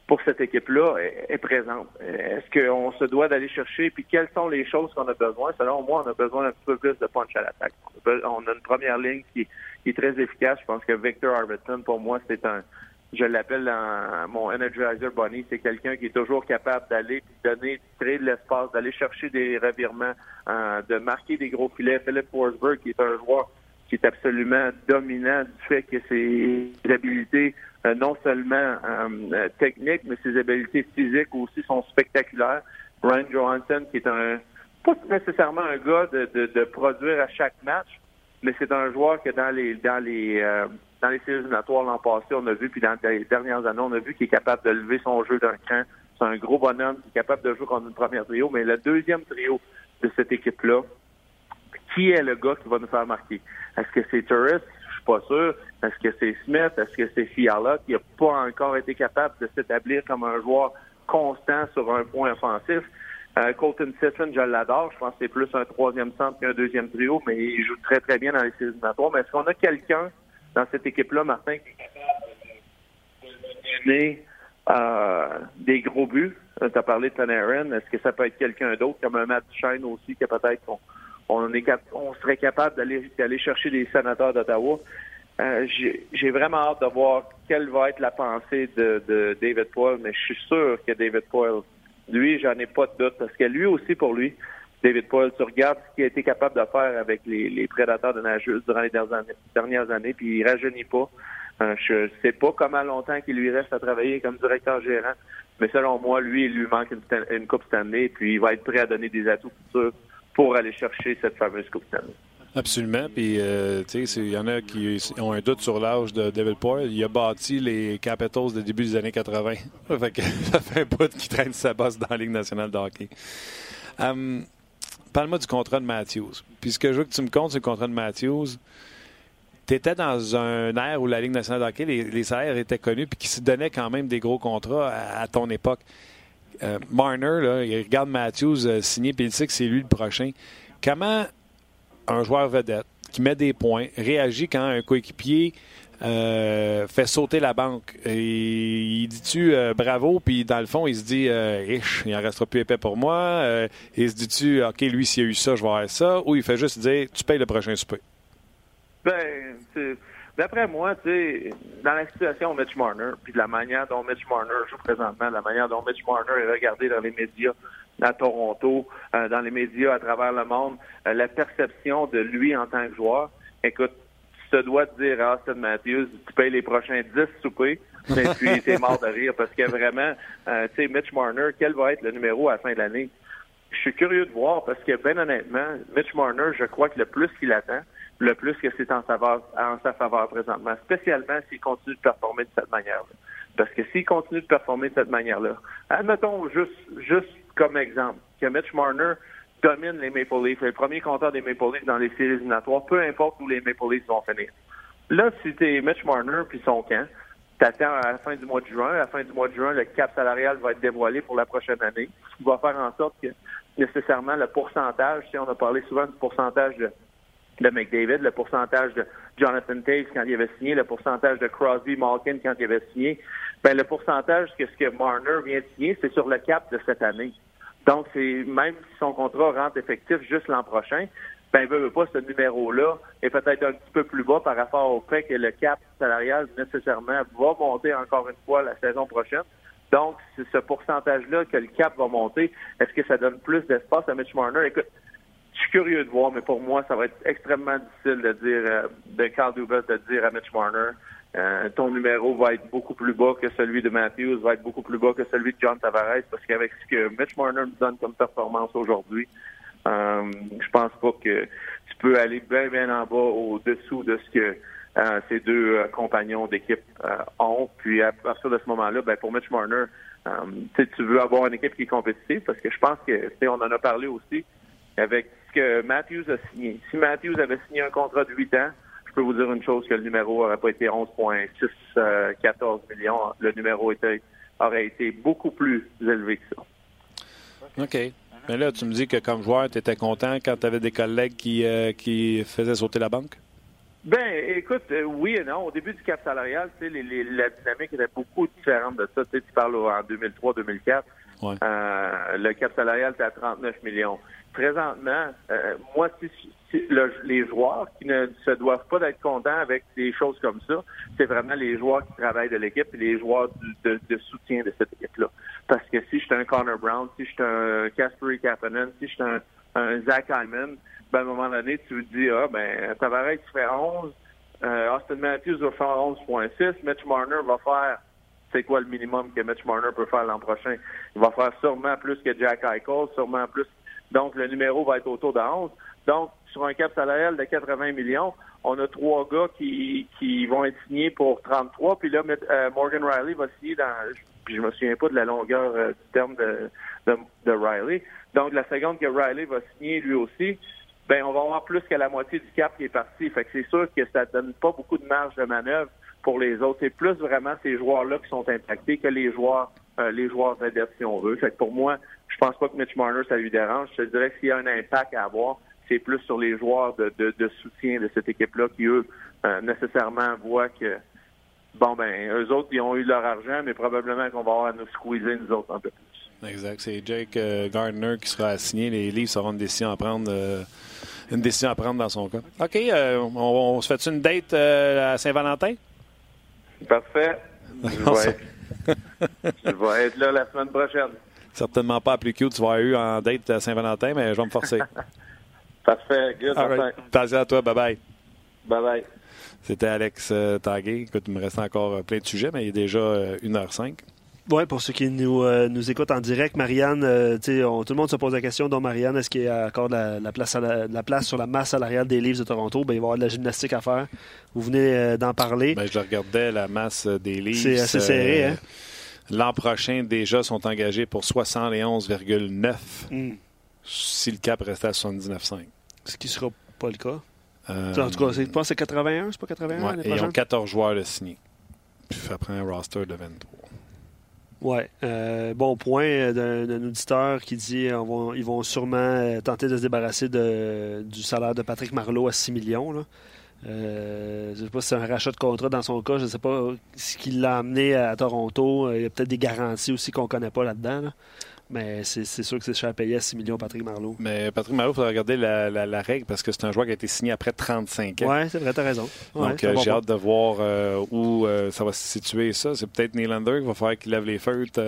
pour cette équipe-là est, présente. Est-ce qu'on se doit d'aller chercher, puis quelles sont les choses qu'on a besoin? Selon moi, on a besoin d'un petit peu plus de punch à l'attaque. On a une première ligne qui, est très efficace. Je pense que Victor Arvidsson, pour moi, c'est un, je l'appelle mon Energizer Bunny, c'est quelqu'un qui est toujours capable d'aller donner, créer de l'espace, d'aller chercher des revirements, euh, de marquer des gros filets. Philip Forsberg, qui est un joueur qui est absolument dominant du fait que ses habilités non seulement techniques, mais ses habiletés physiques aussi sont spectaculaires. Ryan Johansson, qui est un pas nécessairement un gars de, de, de produire à chaque match, mais c'est un joueur que dans les dans les dans les séries éliminatoires l'an passé, on a vu, puis dans les dernières années, on a vu qu'il est capable de lever son jeu d'un cran. C'est un gros bonhomme qui est capable de jouer contre une première trio, mais le deuxième trio de cette équipe-là, qui est le gars qui va nous faire marquer? Est-ce que c'est Turris? Pas sûr. Est-ce que c'est Smith? Est-ce que c'est Fiala qui n'a pas encore été capable de s'établir comme un joueur constant sur un point offensif? Euh, Colton Sisson, je l'adore. Je pense que c'est plus un troisième centre qu'un deuxième trio, mais il joue très, très bien dans les éliminatoires. Mais est-ce qu'on a quelqu'un dans cette équipe-là, Martin, qui est capable de donner euh, des gros buts? Euh, tu as parlé de Panarin. Est-ce que ça peut être quelqu'un d'autre, comme un Matt Shine aussi, que peut-être qu'on on, est on serait capable d'aller chercher des sénateurs d'Ottawa? Euh, j'ai vraiment hâte de voir quelle va être la pensée de, de David Poyle, mais je suis sûr que David Poyle, lui, j'en ai pas de doute, parce que lui aussi, pour lui, David Poyle, tu regardes ce qu'il a été capable de faire avec les, prédateurs de nageuses durant les dernières années, dernières années puis il rajeunit pas. Euh, je sais pas comment longtemps qu'il lui reste à travailler comme directeur gérant, mais selon moi, lui, il lui manque une, une Coupe Stanley, puis il va être prêt à donner des atouts futurs pour aller chercher cette fameuse Coupe Stanley. Absolument. Puis, euh, il y en a qui ont un doute sur l'âge de David Poyle. Il a bâti les Capitals de début des années 80. fait que ça fait un bout qui traîne sa bosse dans la Ligue nationale de hockey. Hum, parle-moi du contrat de Matthews. Puis, ce que je veux que tu me comptes sur le contrat de Matthews, tu étais dans un air où la Ligue nationale de hockey, les, salaires étaient connus puis qui se donnaient quand même des gros contrats à, ton époque. Euh, Marner, là, il regarde Matthews euh, signer puis il sait que c'est lui le prochain. Comment un joueur vedette qui met des points réagit quand un coéquipier euh, fait sauter la banque? Il dit-tu bravo, puis dans le fond, il se dit riche, il en restera plus épais pour moi. il se dit-tu, OK, lui, s'il a eu ça, je vais avoir ça. Ou il fait juste dire, tu payes le prochain souper? Ben, d'après moi, tu sais, dans la situation Mitch Marner, puis de la manière dont Mitch Marner joue présentement, la manière dont Mitch Marner est regardé dans les médias à Toronto, euh, dans les médias à travers le monde, euh, la perception de lui en tant que joueur, écoute, tu te dois te dire à Austin Matthews, tu payes les prochains 10 soupers, mais puis t'es mort de rire parce que vraiment, euh, tu sais, Mitch Marner, quel va être le numéro à la fin de l'année? Je suis curieux de voir parce que, bien honnêtement, Mitch Marner, je crois que le plus qu'il attend, le plus que c'est en, en sa faveur présentement, spécialement s'il continue de performer de cette manière-là. Parce que s'il continue de performer de cette manière-là, admettons juste, juste comme exemple que Mitch Marner domine les Maple Leafs, le premier compteur des Maple Leafs dans les séries éliminatoires, peu importe où les Maple Leafs vont finir. Là, si t'es Mitch Marner puis son camp, t'attends à la fin du mois de juin. À la fin du mois de juin, le cap salarial va être dévoilé pour la prochaine année, ce qui va faire en sorte que nécessairement le pourcentage, si on a parlé souvent du pourcentage de de McDavid, le pourcentage de Jonathan Taves quand il avait signé, le pourcentage de Crosby Malkin quand il avait signé, ben le pourcentage que ce que Marner vient de signer, c'est sur le cap de cette année. Donc, c'est même si son contrat rentre effectif juste l'an prochain, ben, il veut, pas ce numéro-là est peut-être un petit peu plus bas par rapport au fait que le cap salarial nécessairement va monter encore une fois la saison prochaine. Donc, c'est ce pourcentage-là que le cap va monter. Est-ce que ça donne plus d'espace à Mitch Marner? Écoute, je suis curieux de voir, mais pour moi, ça va être extrêmement difficile de dire, euh, de Carl Dubas de dire à Mitch Marner, euh, ton numéro va être beaucoup plus bas que celui de Matthews, va être beaucoup plus bas que celui de John Tavares, parce qu'avec ce que Mitch Marner nous donne comme performance aujourd'hui, euh, je pense pas que tu peux aller bien, bien en bas au-dessous de ce que euh, ces deux compagnons d'équipe ont. Puis à partir de ce moment-là, ben, pour Mitch Marner, tu veux avoir une équipe qui est compétitive, parce que je pense que, on en a parlé aussi, avec ce que Matthews a signé. Si Matthews avait signé un contrat de 8 ans, je peux vous dire une chose, que le numéro n'aurait pas été 11,614 euh, millions. Le numéro aurait été beaucoup plus élevé que ça. OK. Mais là, tu me dis que comme joueur, tu étais content quand tu avais des collègues qui, euh, qui faisaient sauter la banque? Ben, écoute, euh, oui et non. Au début du cap salarial, la dynamique était beaucoup différente de ça. Tu, parles en 2003-2004. le cap salarial était à 39 millions présentement, euh, moi, si, les joueurs qui ne se doivent pas d'être contents avec des choses comme ça, c'est vraiment les joueurs qui travaillent de l'équipe et les joueurs de, soutien de cette équipe-là. Parce que si je suis un Connor Brown, si je suis un Casper Kapanen, si je suis un, Zach Hyman, ben, à un moment donné, tu te dis, ah, ben, Tavares, tu fais 11, Euh, Austin Matthews va faire 11.6. Mitch Marner va faire, c'est quoi le minimum que Mitch Marner peut faire l'an prochain? Il va faire sûrement plus que Jack Eichel, sûrement plus. Donc, le numéro va être autour de 11. Donc, sur un cap salarial de 80 millions, on a trois gars qui, qui vont être signés pour 33. Puis là, euh, Morgan Riley va signer dans... Puis je me souviens pas de la longueur euh, du terme de, de, de Riley. Donc, la seconde que Riley va signer lui aussi, ben on va avoir plus que la moitié du cap qui est parti. Fait que c'est sûr que ça donne pas beaucoup de marge de manœuvre pour les autres. C'est plus vraiment ces joueurs-là qui sont impactés que les joueurs euh, les joueurs vedettes, si on veut. Fait que pour moi, je pense pas que Mitch Marner, ça lui dérange. Je te dirais que s'il y a un impact à avoir, c'est plus sur les joueurs de, de, soutien de cette équipe-là qui, eux, euh, nécessairement voient que bon ben, eux autres, ils ont eu leur argent, mais probablement qu'on va avoir à nous squeezer nous autres un peu plus. Exact. C'est Jake euh, Gardner qui sera assigné. Les livres seront une décision à prendre une décision à prendre dans son cas. OK, euh, on, se fait une date euh, à Saint-Valentin? Parfait. Je vais, être, là la semaine prochaine. Certainement pas plus cute tu vas eu en date à Saint-Valentin, mais je vais me forcer. Parfait. Good. Right. à toi. Bye-bye. Bye-bye. C'était Alex euh, Taguay. Écoute, il me reste encore plein de sujets, mais il est déjà 1h05. Oui, pour ceux qui nous, euh, nous écoutent en direct, Marianne, euh, tout le monde se pose la question, donc Marianne, est-ce qu'il y a encore la, la place la, place sur la masse salariale des livres de Toronto? Ben, il va y avoir de la gymnastique à faire. Vous venez euh, d'en parler. Ben, je regardais la masse des livres. C'est assez serré, hein? L'an prochain, déjà, sont engagés pour 71,9 hmm. si le cap restait à 79,5. Ce qui ne sera pas le cas. en tout cas, je pense que c'est 81, c'est pas 81 ouais, et ils ont 14 joueurs de signer. Puis après un roster de 23. Oui. Euh, bon point euh, d'un auditeur qui dit qu'ils euh, ils vont sûrement tenter de se débarrasser de, du salaire de Patrick Marleau à 6 millions. Là. Je ne sais pas si c'est un rachat de contrat dans son cas. Je ne sais pas ce qui l'a amené à Toronto. Il y a peut-être des garanties aussi qu'on ne connaît pas là-dedans. là dedans mais c'est sûr que c'est cher à payer à 6 millions, Patrick Marleau. Mais Patrick Marleau, il faudrait regarder la, règle parce que c'est un joueur qui a été signé après 35 ans. Oui, c'est vrai, tu as raison. Donc, euh, j'ai hâte de voir euh, où euh, ça va se situer, ça. C'est peut-être Nylander qui va falloir qu'il lève les feutres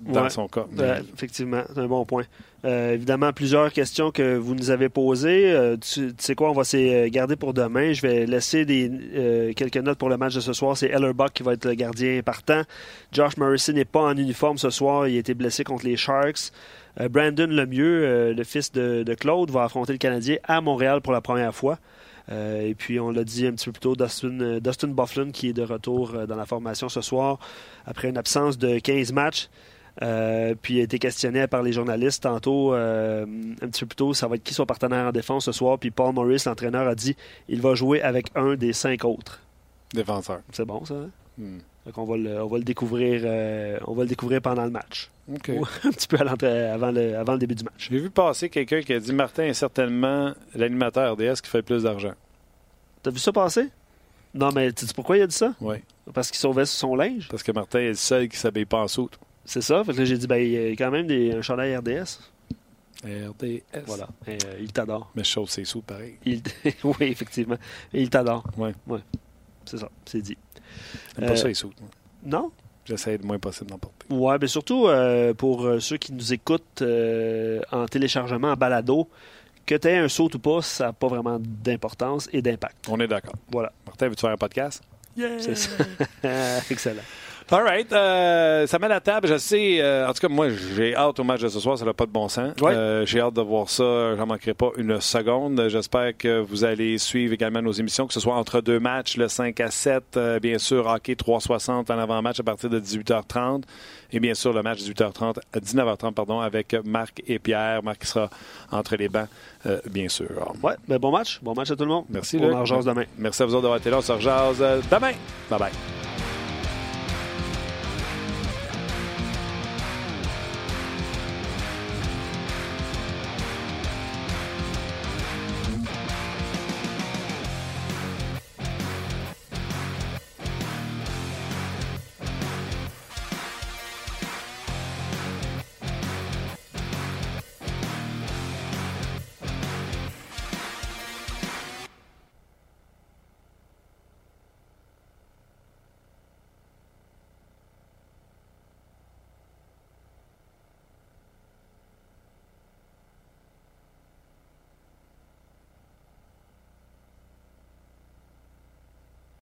dans son cas. effectivement, c'est un bon point. Euh, évidemment, plusieurs questions que vous nous avez posées. Euh, tu, sais quoi, on va se garder pour demain. Je vais laisser euh, quelques notes pour le match de ce soir. C'est Ellerbach qui va être le gardien partant. Josh Morrison n'est pas en uniforme ce soir. Il a été blessé contre les Sharks. Brandon Lemieux, le fils de, Claude, va affronter le Canadien à Montréal pour la première fois. et puis, on l'a dit un petit peu plus tôt, Dustin, Dustin Bufflin qui est de retour dans la formation ce soir après une absence de 15 matchs. Euh, puis il a été questionné par les journalistes tantôt, euh, un petit peu plus tôt, ça va être qui son partenaire en défense ce soir. Puis Paul Morris, l'entraîneur, a dit il va jouer avec un des cinq autres. Défenseurs. C'est bon, ça? Hein? Hmm. Donc on va le, on va le découvrir euh, on va le découvrir pendant le match. un petit peu avant le, avant le début du match. J'ai vu passer quelqu'un qui a dit Martin est certainement l'animateur RDS qui fait plus d'argent. T'as vu ça passer? Non, mais tu sais pourquoi il a dit ça? Oui. Parce qu'il sauvait son linge? Parce que Martin est le seul qui s'habille pas en soute. C'est ça. Fait que j'ai dit, ben, il y a quand même des, un chandail RDS. RDS. Voilà. Et, euh, il t'adore. Mais je trouve c'est sous pareil. oui, effectivement. Et il t'adore. Oui. Ouais. C'est ça. C'est dit. J'aime pas ça, les sous. Non? J'essaie le moins possible d'en porter. Oui, mais surtout euh, pour euh, ceux qui nous écoutent en téléchargement, en balado, que tu aies un saut ou pas, ça n'a pas vraiment d'importance et d'impact. On est d'accord. Voilà. Martin, veux-tu faire un podcast? Yeah! C'est ça. Excellent. All right. Euh, ça met la table. Je sais. Euh, en tout cas, moi, j'ai hâte au match de ce soir. Ça n'a pas de bon sens. Euh, j'ai hâte de voir ça. J'en manquerai pas une seconde. J'espère que vous allez suivre également nos émissions, que ce soit entre deux matchs, le 5 à 7, bien sûr, hockey 360 en avant-match à partir de 18h30. Et bien sûr, le match 18h30 à 19h30, pardon, avec Marc et Pierre. Marc qui sera entre les bancs, bien sûr. Ouais, ben bon match. Bon match à tout le monde. Merci, On en demain. Merci à vous autres d'avoir été là. On se rejase demain. Bye bye.